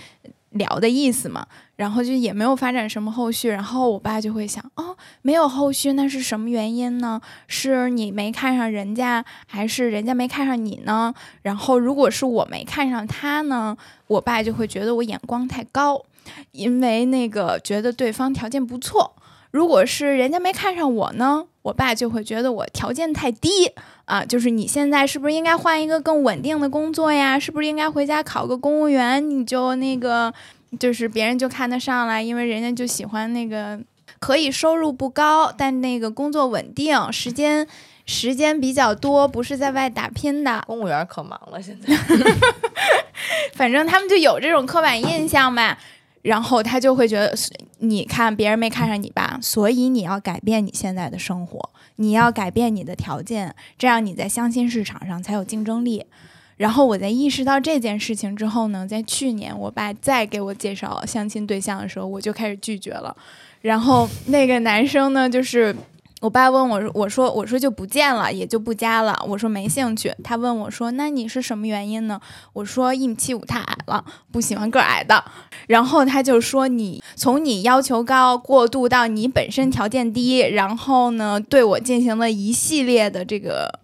聊的意思嘛，然后就也没有发展什么后续，然后我爸就会想，哦，没有后续，那是什么原因呢？是你没看上人家，还是人家没看上你呢？然后如果是我没看上他呢，我爸就会觉得我眼光太高，因为那个觉得对方条件不错。如果是人家没看上我呢，我爸就会觉得我条件太低啊，就是你现在是不是应该换一个更稳定的工作呀？是不是应该回家考个公务员？你就那个，就是别人就看得上了，因为人家就喜欢那个可以收入不高，但那个工作稳定，时间时间比较多，不是在外打拼的。公务员可忙了，现在 反正他们就有这种刻板印象吧。然后他就会觉得，你看别人没看上你吧，所以你要改变你现在的生活，你要改变你的条件，这样你在相亲市场上才有竞争力。然后我在意识到这件事情之后呢，在去年我爸再给我介绍相亲对象的时候，我就开始拒绝了。然后那个男生呢，就是我爸问我，我说我说就不见了，也就不加了。我说没兴趣。他问我说，那你是什么原因呢？我说一米七五太矮了，不喜欢个矮的。然后他就说你从你要求高过渡到你本身条件低，然后呢对我进行了一系列的这个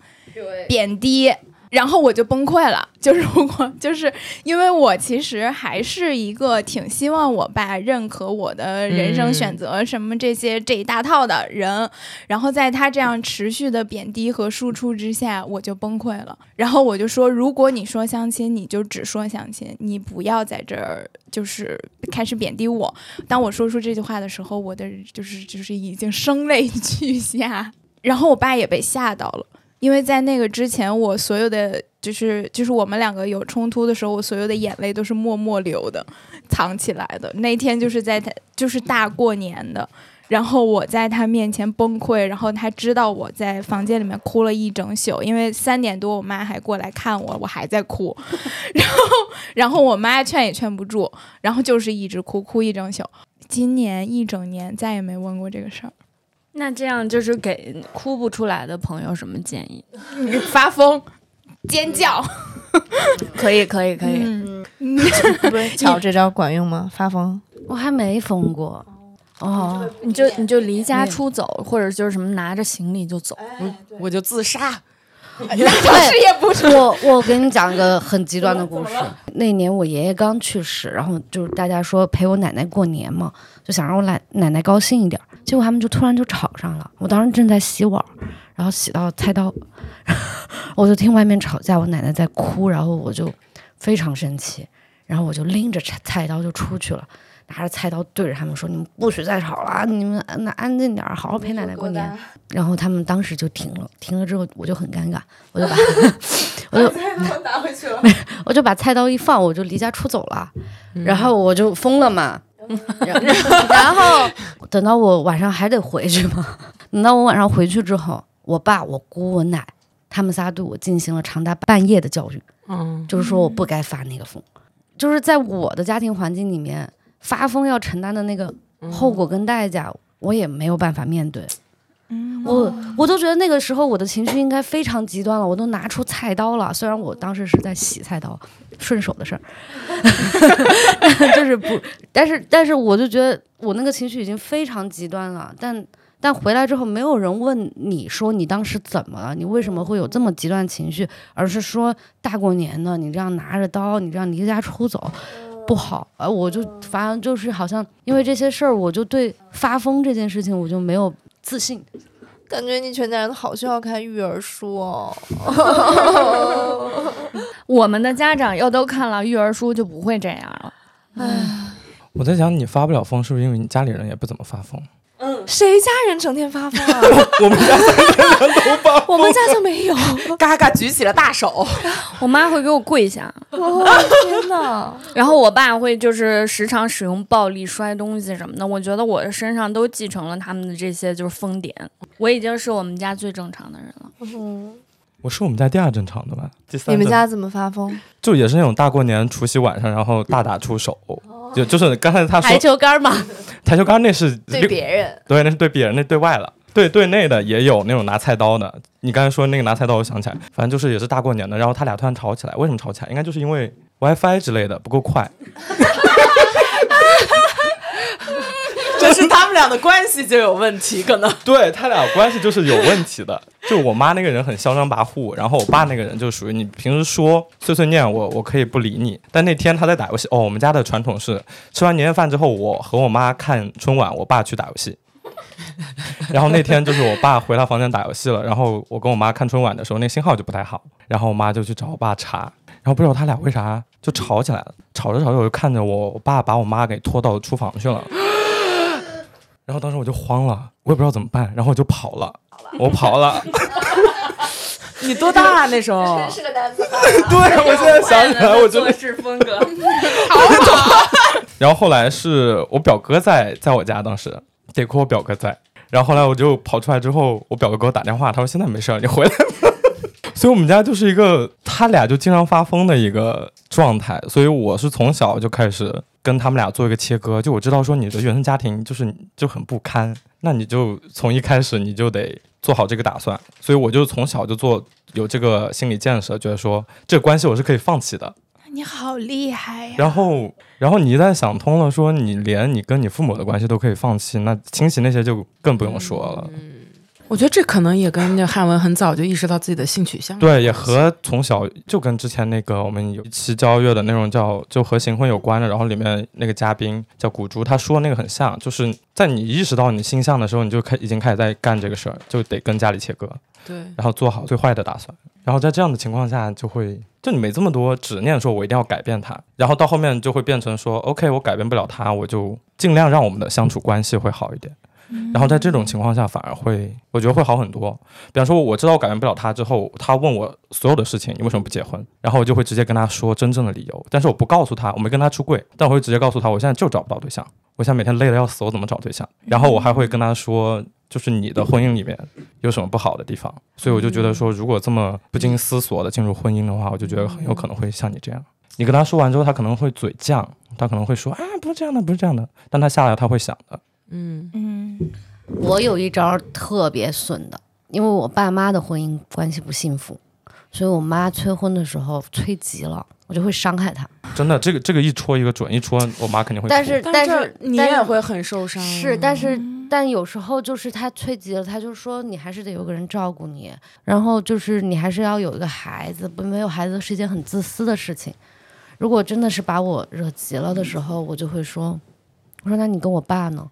贬低。然后我就崩溃了，就是我就是因为我其实还是一个挺希望我爸认可我的人生选择什么这些这一大套的人，然后在他这样持续的贬低和输出之下，我就崩溃了。然后我就说，如果你说相亲，你就只说相亲，你不要在这儿就是开始贬低我。当我说出这句话的时候，我的就是就是已经声泪俱下，然后我爸也被吓到了。因为在那个之前，我所有的就是就是我们两个有冲突的时候，我所有的眼泪都是默默流的，藏起来的。那天就是在他就是大过年的，然后我在他面前崩溃，然后他知道我在房间里面哭了一整宿，因为三点多我妈还过来看我，我还在哭，然后然后我妈劝也劝不住，然后就是一直哭哭一整宿。今年一整年再也没问过这个事儿。那这样就是给哭不出来的朋友什么建议？发疯，尖叫，可以，可以，可以。嗯，瞧这招管用吗？发疯？我还没疯过。哦，你就你就离家出走，或者就是什么拿着行李就走，我就自杀。那倒是也不是。我我给你讲一个很极端的故事。那年我爷爷刚去世，然后就是大家说陪我奶奶过年嘛，就想让我奶奶奶高兴一点。结果他们就突然就吵上了。我当时正在洗碗，然后洗到菜刀，我就听外面吵架，我奶奶在哭，然后我就非常生气，然后我就拎着菜菜刀就出去了，拿着菜刀对着他们说：“你们不许再吵了，你们那安静点，好好陪奶奶过年。”然后他们当时就停了，停了之后我就很尴尬，我就把 我就拿回去了，我就把菜刀一放，我就离家出走了，然后我就疯了嘛。然后等到我晚上还得回去嘛。等到我晚上回去之后，我爸、我姑、我奶他们仨对我进行了长达半夜的教育。嗯，就是说我不该发那个疯，就是在我的家庭环境里面，发疯要承担的那个后果跟代价，我也没有办法面对。我我都觉得那个时候我的情绪应该非常极端了，我都拿出菜刀了。虽然我当时是在洗菜刀，顺手的事儿，就是不，但是但是我就觉得我那个情绪已经非常极端了。但但回来之后，没有人问你说你当时怎么了，你为什么会有这么极端情绪，而是说大过年的你这样拿着刀，你这样离家出走不好。呃，我就反正就是好像因为这些事儿，我就对发疯这件事情我就没有。自信，感觉你全家人都好需要看育儿书哦。我们的家长要都看了育儿书，就不会这样了。唉，我在想，你发不了疯，是不是因为你家里人也不怎么发疯？谁家人整天发疯啊？我们家三个人都发 我们家就没有。嘎嘎举起了大手，我妈会给我跪下。哦天呐！然后我爸会就是时常使用暴力摔东西什么的。我觉得我的身上都继承了他们的这些就是疯点。我已经是我们家最正常的人了。嗯，我是我们家第二正常的吧？第三。你们家怎么发疯？就也是那种大过年除夕晚上，然后大打出手。就就是刚才他说台球杆嘛，台球杆那是对别人，对，那是对别人，那对外了。对对内的也有那种拿菜刀的。你刚才说那个拿菜刀，我想起来，反正就是也是大过年的，然后他俩突然吵起来。为什么吵起来？应该就是因为 WiFi 之类的不够快。是他们俩的关系就有问题，可能。对他俩关系就是有问题的。就我妈那个人很嚣张跋扈，然后我爸那个人就属于你平时说碎碎念，我我可以不理你。但那天他在打游戏，哦，我们家的传统是吃完年夜饭之后，我和我妈看春晚，我爸去打游戏。然后那天就是我爸回到房间打游戏了，然后我跟我妈看春晚的时候，那信号就不太好，然后我妈就去找我爸查，然后不知道他俩为啥就吵起来了，吵着吵着我就看着我爸把我妈给拖到厨房去了，然后当时我就慌了，我也不知道怎么办，然后我就跑了，我跑了。你多大啊那时候？是个男子。对，我现在想起来，我觉得是风格。然后后来是我表哥在在我家，当时得亏我表哥在。然后后来我就跑出来之后，我表哥给我打电话，他说现在没事儿，你回来吧。所以我们家就是一个他俩就经常发疯的一个状态，所以我是从小就开始跟他们俩做一个切割。就我知道说你的原生家庭就是就很不堪，那你就从一开始你就得做好这个打算。所以我就从小就做有这个心理建设，觉得说这个关系我是可以放弃的。你好厉害呀！然后，然后你一旦想通了，说你连你跟你父母的关系都可以放弃，那亲戚那些就更不用说了。我觉得这可能也跟那汉文很早就意识到自己的性取向，对，也和从小就跟之前那个我们有一期交月的内容叫就和行婚有关的，然后里面那个嘉宾叫古珠，他说那个很像，就是在你意识到你性向的时候，你就开已经开始在干这个事儿，就得跟家里切割，对，然后做好最坏的打算，然后在这样的情况下，就会就你没这么多执念，说我一定要改变他，然后到后面就会变成说，OK，我改变不了他，我就尽量让我们的相处关系会好一点。然后在这种情况下，反而会我觉得会好很多。比方说，我知道我改变不了他之后，他问我所有的事情，你为什么不结婚？然后我就会直接跟他说真正的理由。但是我不告诉他，我没跟他出柜，但我会直接告诉他，我现在就找不到对象，我现在每天累得要死，我怎么找对象？然后我还会跟他说，就是你的婚姻里面有什么不好的地方。所以我就觉得说，如果这么不经思索的进入婚姻的话，我就觉得很有可能会像你这样。你跟他说完之后，他可能会嘴犟，他可能会说啊，不是这样的，不是这样的。但他下来他会想的，嗯嗯，我有一招特别损的，因为我爸妈的婚姻关系不幸福，所以我妈催婚的时候催急了，我就会伤害她。真的，这个这个一戳一个准，一戳我妈肯定会。但是但是但是你也会很受伤，是，但是但有时候就是她催急了，她就说你还是得有个人照顾你，然后就是你还是要有一个孩子，不没有孩子是一件很自私的事情。如果真的是把我惹急了的时候，我就会说，我说那你跟我爸呢？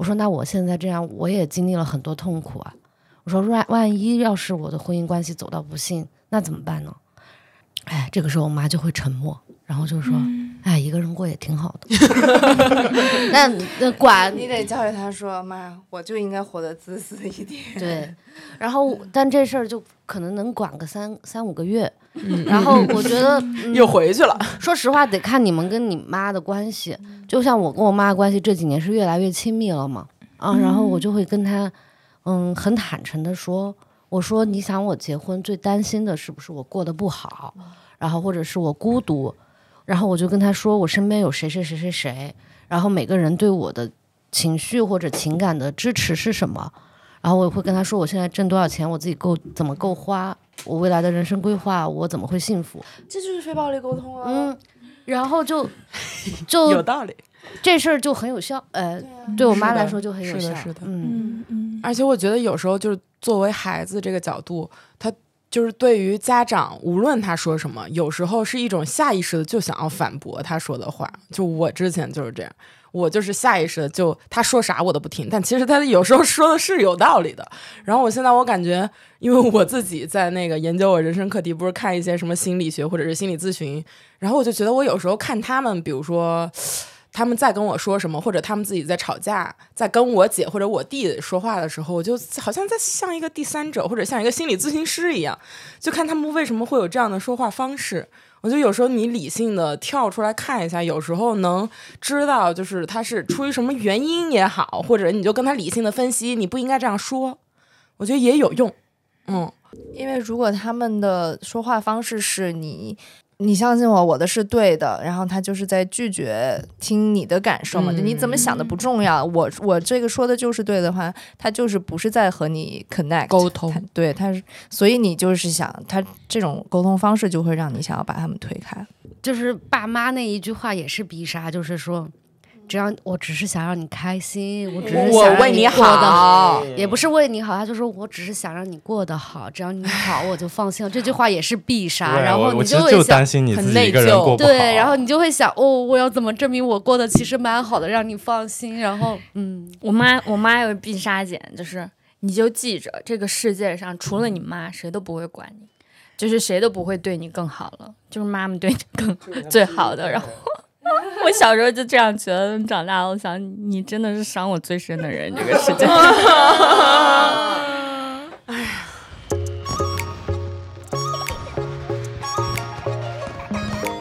我说那我现在这样，我也经历了很多痛苦啊。我说万万一要是我的婚姻关系走到不幸，那怎么办呢？哎，这个时候我妈就会沉默，然后就说，哎，一个人过也挺好的。那那管你得教育他说：“妈，我就应该活得自私一点。对，然后但这事儿就可能能管个三三五个月，然后我觉得、嗯又回去了。说实话，得看你们跟你妈的关系。就像我跟我妈的关系这几年是越来越亲密了嘛，啊，然后我就会跟她，嗯，很坦诚的说，我说你想我结婚最担心的是不是我过得不好，然后或者是我孤独，然后我就跟他说我身边有谁谁谁谁谁，然后每个人对我的情绪或者情感的支持是什么，然后我也会跟他说我现在挣多少钱，我自己够怎么够花，我未来的人生规划我怎么会幸福，”这就是非暴力沟通啊！嗯，然后就 就有道理，这事儿就很有效，呃，对我妈来说就很有效，是的是的嗯，嗯嗯，而且我觉得有时候就是作为孩子这个角度，他就是对于家长，无论他说什么，有时候是一种下意识的就想要反驳他说的话。就我之前就是这样，我就是下意识的就他说啥我都不听，但其实他有时候说的是有道理的。然后我现在我感觉，因为我自己在那个研究我人生课题，不是看一些什么心理学或者是心理咨询，然后我就觉得我有时候看他们，比如说。他们在跟我说什么，或者他们自己在吵架，在跟我姐或者我弟说话的时候，我就好像在像一个第三者，或者像一个心理咨询师一样，就看他们为什么会有这样的说话方式。我觉得有时候你理性的跳出来看一下，有时候能知道，就是他是出于什么原因也好，或者你就跟他理性的分析，你不应该这样说，我觉得也有用。嗯，因为如果他们的说话方式是你，你相信我，我的是对的，然后他就是在拒绝听你的感受嘛，就你怎么想的不重要，我我这个说的就是对的话，他就是不是在和你 connect 沟通他对，他是，所以你就是想他这种沟通方式就会让你想要把他们推开。就是爸妈那一句话也是必杀，就是说，只要我只是想让你开心，我只是我想让为你过得好，也不是为你好，他就说我只是想让你过得好，只要你好我就放心了。这句话也是必杀，然后你会想就担。心你很自己一个人内疚过不好。对，然后你就会想，哦，我要怎么证明我过得其实蛮好的，让你放心。然后，嗯，我妈我妈有必杀锏，就是你就记着，这个世界上除了你妈，谁都不会管你，就是谁都不会对你更好了，就是妈妈对你更最好的。然后 我小时候就这样觉得，长大了我想，你真的是伤我最深的人，这个世界上。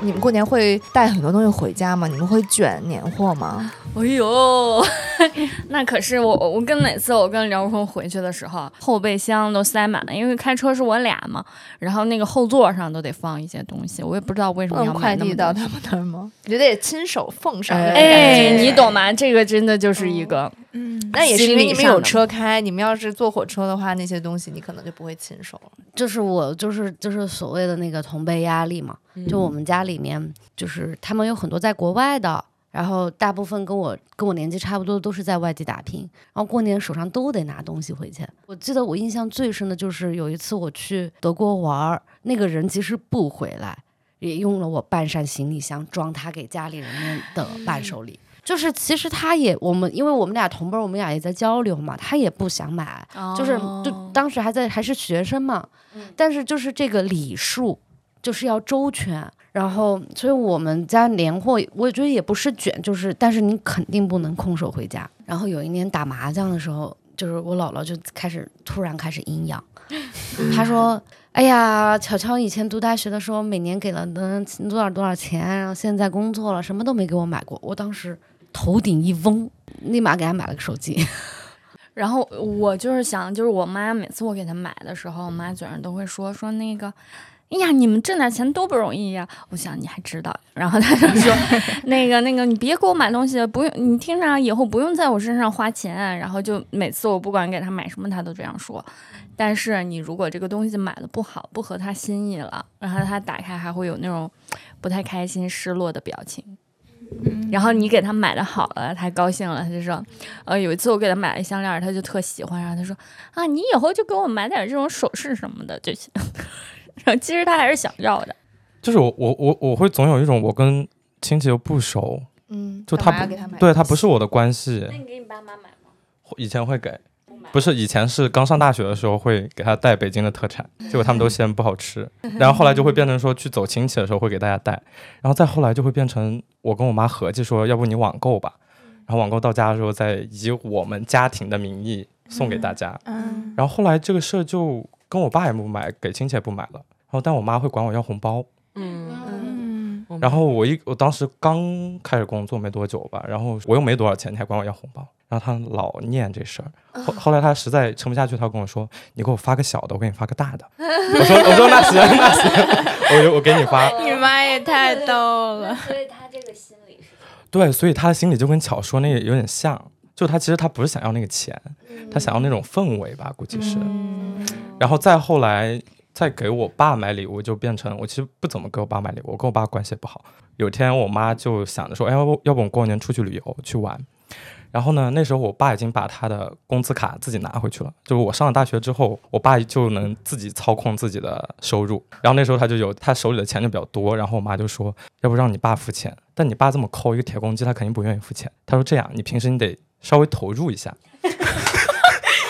你们过年会带很多东西回家吗？你们会卷年货吗？哎呦，那可是我，我跟每次我跟刘峰回去的时候，后备箱都塞满了，因为开车是我俩嘛，然后那个后座上都得放一些东西，我也不知道为什么要快递到他们那儿吗？觉得得亲手奉上。哎，你懂吗？这个真的就是一个，嗯，那也是因为你们有车开，你们要是坐火车的话，那些东西你可能就不会亲手了。就是我就是就是所谓的那个同辈压力嘛，就我们家里面就是他们有很多在国外的，然后大部分跟我跟我年纪差不多，都是在外地打拼，然后过年手上都得拿东西回去。我记得我印象最深的就是有一次我去德国玩儿，那个人其实不回来，也用了我半扇行李箱装他给家里人们的伴手礼。就是其实他也我们，因为我们俩同辈，我们俩也在交流嘛，他也不想买，就是就哦当时还在还是学生嘛，但是就是这个礼数就是要周全，然后所以我们家年货，我觉得也不是卷，就是但是你肯定不能空手回家。然后有一年打麻将的时候，就是我姥姥就开始突然开始阴阳，她说。哎呀，巧巧以前读大学的时候，每年给了能多少多少钱，然后现在工作了，什么都没给我买过。我当时头顶一嗡，立马给他买了个手机。然后我就是想，就是我妈每次我给她买的时候，我妈嘴上都会说说那个。哎呀，你们挣点钱多不容易呀！我想你还知道，然后她就说，那个那个，你别给我买东西，不用，你听着，以后不用在我身上花钱。然后就每次我不管给她买什么，她都这样说。但是你如果这个东西买的不好，不合她心意了，然后她打开还会有那种不太开心、失落的表情。然后你给他买的好了，他高兴了，他就说，呃，有一次我给他买了项链，他就特喜欢，然后他说，啊，你以后就给我买点这种首饰什么的就行。然后其实他还是想要的，就是我我我我会总有一种我跟亲戚又不熟，嗯，就他不他买对他不是我的关系，那你给你爸妈买吗？以前会给，不是以前是刚上大学的时候会给他带北京的特产，结果他们都嫌不好吃，然后后来就会变成说去走亲戚的时候会给大家带，然后再后来就会变成我跟我妈合计说，要不你网购吧，然后网购到家的时候再以我们家庭的名义送给大家，嗯。然后后来这个事儿就跟我爸也不买，给亲戚也不买了，然后但我妈会管我要红包，嗯，嗯然后我一我当时刚开始工作没多久吧，然后我又没多少钱，你还管我要红包，然后他老念这事儿。后后来他实在撑不下去，他跟我说：“你给我发个小的，我给你发个大的。”我说：“我说那行那行，我就我给你发。你妈也太逗了。所以他这个心理是，”对，所以他的心理就跟巧说那个有点像，就他其实他不是想要那个钱，他想要那种氛围吧，估计是。然后再后来再给我爸买礼物，就变成我其实不怎么给我爸买礼物，我跟我爸关系也不好。有天我妈就想着说，哎，要不要不我们过年出去旅游去玩？然后呢，那时候我爸已经把他的工资卡自己拿回去了，就是我上了大学之后，我爸就能自己操控自己的收入。然后那时候他就有他手里的钱就比较多，然后我妈就说，要不让你爸付钱？但你爸这么抠，一个铁公鸡，他肯定不愿意付钱。他说这样，你平时你得稍微投入一下。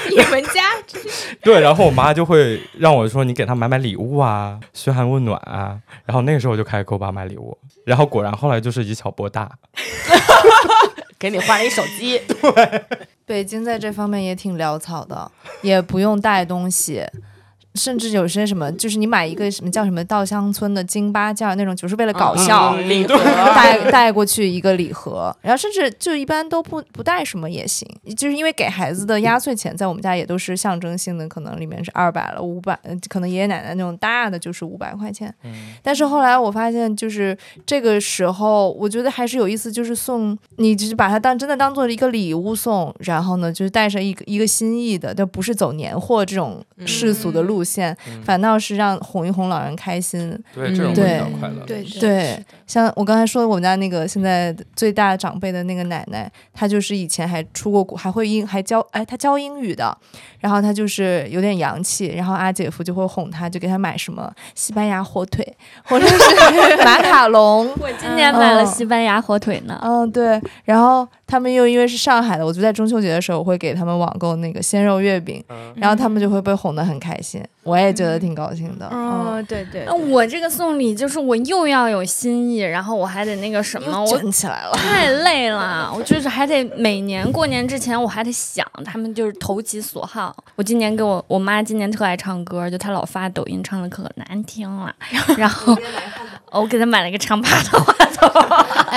你们家 对，然后我妈就会让我说你给她买买礼物啊，嘘寒问暖啊。然后那个时候我就开始给我爸买礼物，然后果然后来就是以小博大。给你换了一手机，对 北京在这方面也挺潦草的，也不用带东西。甚至有些什么，就是你买一个什么叫什么稻香村的京八件儿那种，就是为了搞笑，嗯礼盒带带过去一个礼盒，然后甚至就一般都不不带什么也行，就是因为给孩子的压岁钱在我们家也都是象征性的，可能里面是二百了五百，呃可能爷爷奶奶那种大的就是五百块钱。但是后来我发现，就是这个时候，我觉得还是有意思，就是送你，就是把它当真的当做一个礼物送，然后呢，就是带上一个一个心意的，就不是走年货这种世俗的路线，反倒是让哄一哄老人开心。对，这种会对比较快乐。对对，像我刚才说的，我们家那个现在最大长辈的那个奶奶，她就是以前还出过国，还会英，还教，哎，她教英语的，然后她就是有点洋气，然后阿姐夫就会哄她，就给她买什么西班牙火腿，或者是马卡龙。我今年买了西班牙火腿呢。嗯，对，然后他们又因为是上海的，我就在中秋节的时候我会给他们网购那个鲜肉月饼，然后他们就会被哄得很开心，我也觉得挺高兴的。嗯，哦，对对那我这个送礼就是我又要有新意，然后我还得那个什么，我卷起来了。太累了，我就是还得每年过年之前我还得想他们就是投其所好。我今年给我我妈今年特爱唱歌，就她老发抖音唱的可难听了，然后 我给她买了一个长发的话筒。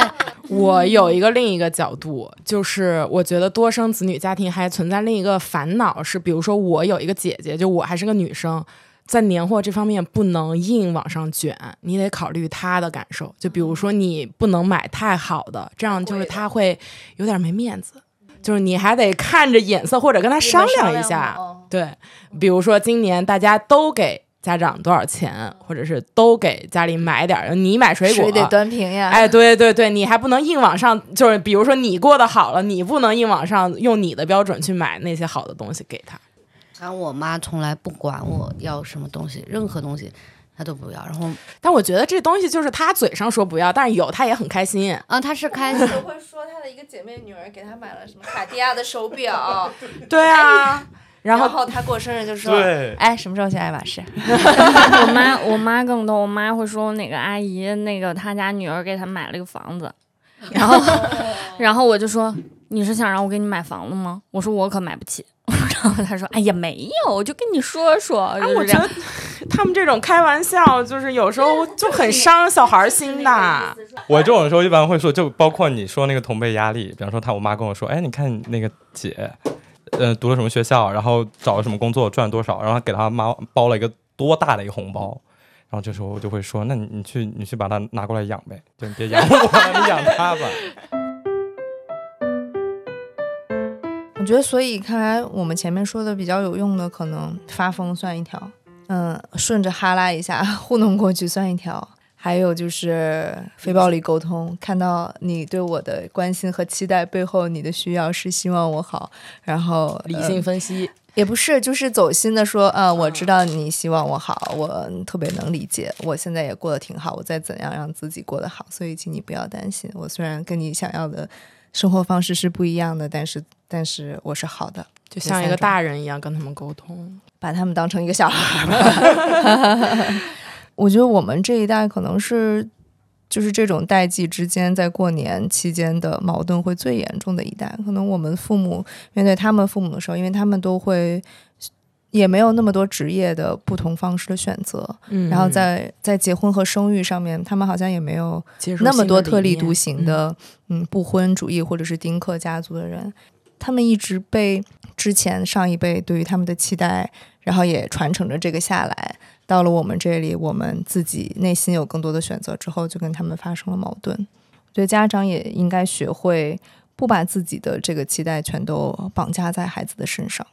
我有一个另一个角度，就是我觉得多生子女家庭还存在另一个烦恼是，比如说我有一个姐姐，就我还是个女生，在年货这方面不能硬往上卷，你得考虑她的感受。就比如说你不能买太好的，这样就是她会有点没面子。就是你还得看着眼色，或者跟她商量一下。对，比如说今年大家都给家长多少钱，或者是都给家里买点儿，你买水果水得端平呀。哎，对对对，你还不能硬往上，就是比如说你过得好了，你不能硬往上用你的标准去买那些好的东西给他。然后我妈从来不管我要什么东西，任何东西她都不要。然后但我觉得这东西就是她嘴上说不要，但是有她也很开心。啊，她是开心，会说她的一个姐妹女儿给她买了什么卡地亚的手表，对啊，然 然后后她过生日就说：“对哎，什么时候去爱马仕 我妈 我妈更逗，我妈会说哪个阿姨那个她家女儿给她买了个房子，然后 然后我就说你是想让我给你买房子吗？我说我可买不起。然后她说哎呀没有，我就跟你说说，啊，就是这样我觉得他们这种开玩笑，就是有时候就很伤小孩心的。我这种时候一般会说，就包括你说那个同辈压力，比方说他我妈跟我说，哎，你看那个姐，呃，读了什么学校，然后找了什么工作，赚了多少，然后给他妈包了一个多大的一个红包。然后这时候我就会说，那你你去你去把它拿过来养呗，就你别养我，你养他吧。我觉得，所以看来我们前面说的比较有用的，可能发疯算一条，嗯，顺着哈拉一下糊弄过去算一条，还有就是非暴力沟通，看到你对我的关心和期待背后，你的需要是希望我好，然后理呃性分析，也不是，就是走心的说，呃，我知道你希望我好，我特别能理解，我现在也过得挺好，我在怎样让自己过得好，所以请你不要担心。我虽然跟你想要的生活方式是不一样的，但是但是我是好的，就像一个大人一样跟他们沟通。把他们当成一个小孩。我觉得我们这一代可能是。就是这种代际之间在过年期间的矛盾会最严重的一代，可能我们父母面对他们父母的时候，因为他们都会也没有那么多职业的不同方式的选择，嗯然后在在结婚和生育上面，他们好像也没有那么多特立独行的，嗯不婚主义或者是丁克家族的人，他们一直被之前上一辈对于他们的期待，然后也传承着这个下来。到了我们这里，我们自己内心有更多的选择之后，就跟他们发生了矛盾。我觉得家长也应该学会不把自己的这个期待全都绑架在孩子的身上。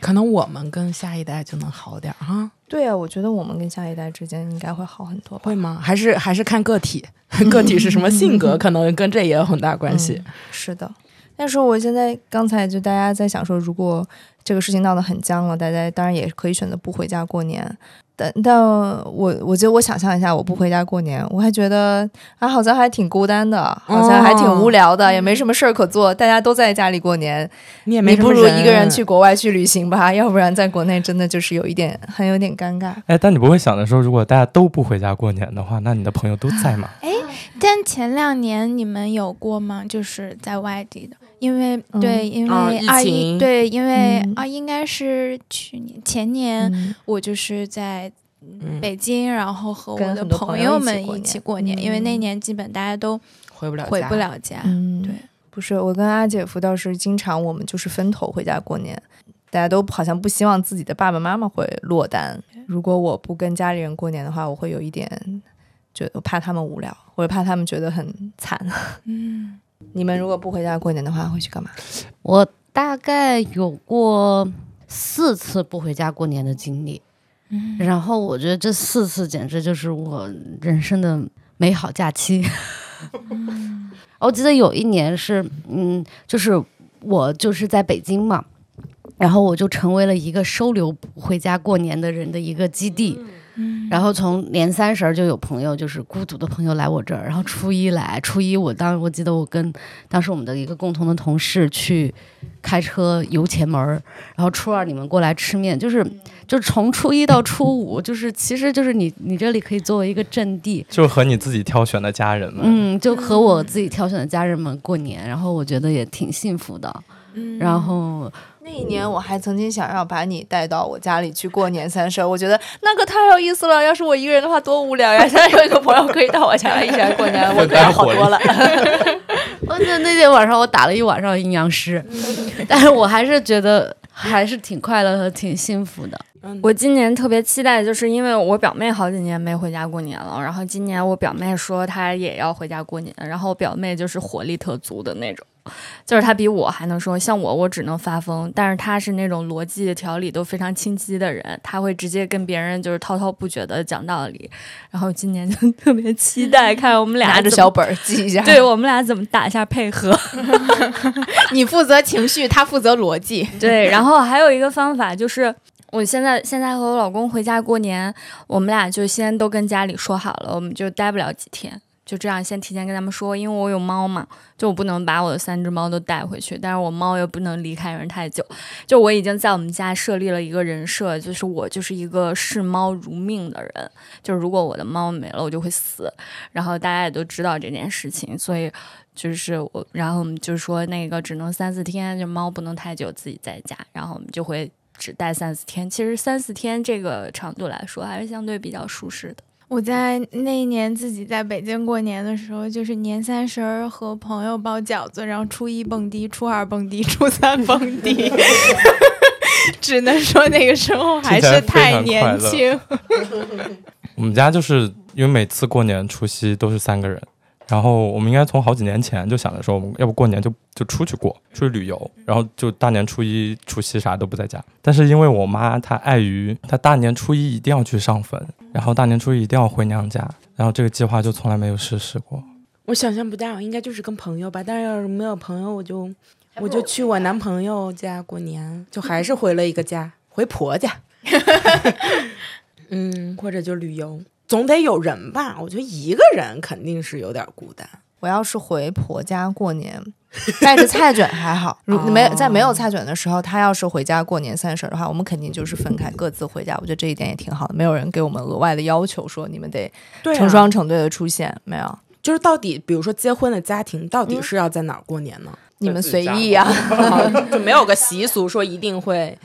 可能我们跟下一代就能好点儿哈，对啊，我觉得我们跟下一代之间应该会好很多吧。会吗？还是还是看个体，个体是什么性格，可能跟这也有很大关系。是的，但是我现在刚才就大家在想说，如果这个事情闹得很僵了，大家当然也可以选择不回家过年。但但我我觉得我想象一下，我不回家过年，我还觉得啊，好像还挺孤单的，好像还挺无聊的，也没什么事儿可做，大家都在家里过年，你也没你不如一个人去国外去旅行吧，要不然在国内真的就是有一点很有点尴尬。哎，但你不会想着说，如果大家都不回家过年的话，那你的朋友都在吗？哎但前两年你们有过吗？就是在外地的，因为、嗯。对，因为二一、情。对，因为、嗯。啊，应该是去年前年，嗯。我就是在嗯。北京，然后和我的朋友们一一起过年因为那嗯。年基本大家都回不了家回不了家。嗯，对，不是我跟阿姐夫倒是经常我们就是分头回家过年，大家都好像不希望自己的爸爸妈妈会落单。如果我不跟家里人过年的话，我会有一点觉得怕他们无聊，或者怕他们觉得很惨。嗯，你们如果不回家过年的话，会去干嘛？我大概有过四次不回家过年的经历，嗯然后我觉得这四次简直就是我人生的美好假期。我记得有一年是，嗯，就是我就是在北京嘛，然后我就成为了一个收留不回家过年的人的一个基地。嗯然后从年三十儿就有朋友，就是孤独的朋友来我这儿，然后初一来，初一我当我记得我跟当时我们的一个共同的同事去开车游前门儿，然后初二你们过来吃面，就是就是从初一到初五，就是其实就是你你这里可以作为一个阵地，就和你自己挑选的家人们，嗯，就和我自己挑选的家人们过年，然后我觉得也挺幸福的。嗯。然后那一年我还曾经想要把你带到我家里去过年三十儿，我觉得那个太有意思了。要是我一个人的话，多无聊呀！现在有一个朋友可以到我家来一起来过年，我感觉好多了。我 那那天晚上我打了一晚上阴阳师，但是我还是觉得还是挺快乐和挺幸福的。我今年特别期待，就是因为我表妹好几年没回家过年了，然后今年我表妹说她也要回家过年，然后我表妹就是火力特足的那种，就是她比我还能说，像我我只能发疯，但是她是那种逻辑条理都非常清晰的人，她会直接跟别人就是滔滔不绝的讲道理，然后今年就特别期待看我们俩 拿着小本儿记一下。对我们俩怎么打一下配合。你负责情绪，他负责逻辑。对，然后还有一个方法就是，我现在现在和我老公回家过年，我们俩就先都跟家里说好了，我们就待不了几天，就这样先提前跟他们说，因为我有猫嘛，就我不能把我的三只猫都带回去，但是我猫又不能离开人太久，就我已经在我们家设立了一个人设，就是我就是一个视猫如命的人，就是如果我的猫没了，我就会死，然后大家也都知道这件事情，所以。就是我，然后我们就说那个只能三四天，就猫不能太久自己在家，然后我们就会只待三四天。其实三四天这个长度来说，还是相对比较舒适的。我在那一年自己在北京过年的时候，就是年三十儿和朋友包饺子，然后初一蹦迪，初二蹦迪，初三蹦迪。只能说那个时候还是太年轻。我们家就是因为每次过年除夕都是三个人，然后我们应该从好几年前就想着说，我们要不过年就就出去过，出去旅游，然后就大年初一、除夕啥都不在家。但是因为我妈她碍于她大年初一一定要去上坟，然后大年初一一定要回娘家，然后这个计划就从来没有实施过。我想象不到，应该就是跟朋友吧。但是要是没有朋友，我就我就去我男朋友家过年，就还是回了一个家，回婆家。嗯，或者就旅游，总得有人吧？我觉得一个人肯定是有点孤单。我要是回婆家过年，带着菜卷还好。如没在没有菜卷的时候，他要是回家过年三十儿的话，我们肯定就是分开各自回家。我觉得这一点也挺好的，没有人给我们额外的要求说你们得成双成对的出现，没有。就是到底，比如说结婚的家庭，到底是要在哪儿过年呢？你们随意呀、就没有个习俗说一定会。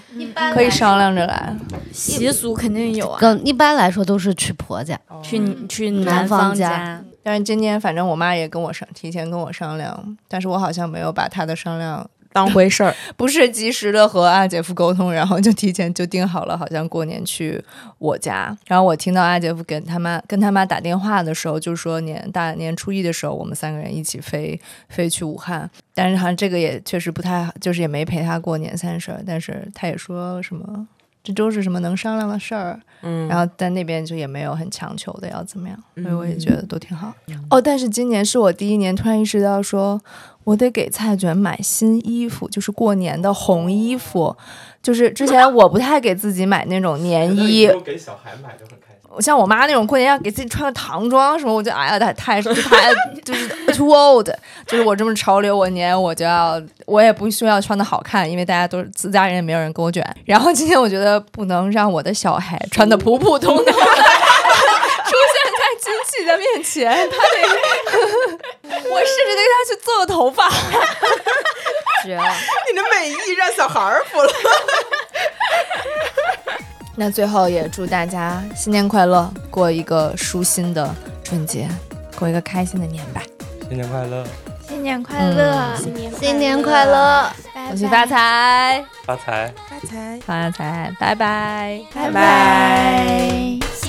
可以商量着来。习俗肯定有啊，更一般来说都是去婆家，去去男方方家。但是今年反正我妈也跟我商提前跟我商量，但是我好像没有把她的商量当回事儿，不是及时的和阿姐夫沟通，然后就提前就定好了，好像过年去我家。然后我听到阿姐夫跟他妈跟他妈打电话的时候，就说年大年初一的时候，我们三个人一起飞飞去武汉。但是好像这个也确实不太好，就是也没陪他过年三十儿。但是他也说什么这都是什么能商量的事儿，嗯，然后在那边就也没有很强求的要怎么样，所以我也觉得都挺好。哦，但是今年是我第一年突然意识到说，我得给蔡卷买新衣服，就是过年的红衣服。就是之前我不太给自己买那种 年衣，给小孩买就很开心。像我妈那种过年要给自己穿个唐装什么，我就哎呀，太太 太就是 too old，就是我这么潮流，我年我就要，我也不需要穿的好看，因为大家都是自家人，也没有人给我卷。然后今天我觉得不能让我的小孩穿的普普通通的 出现在亲戚的面前，他得，我甚至得给他去做个头发。绝了。你的美意让小孩儿服了。那最后也祝大家新年快乐，过一个舒心的春节，过一个开心的年吧。新年快乐，新年快乐，新年新年快乐！恭喜发财，发财。发财，发财，拜拜，拜拜。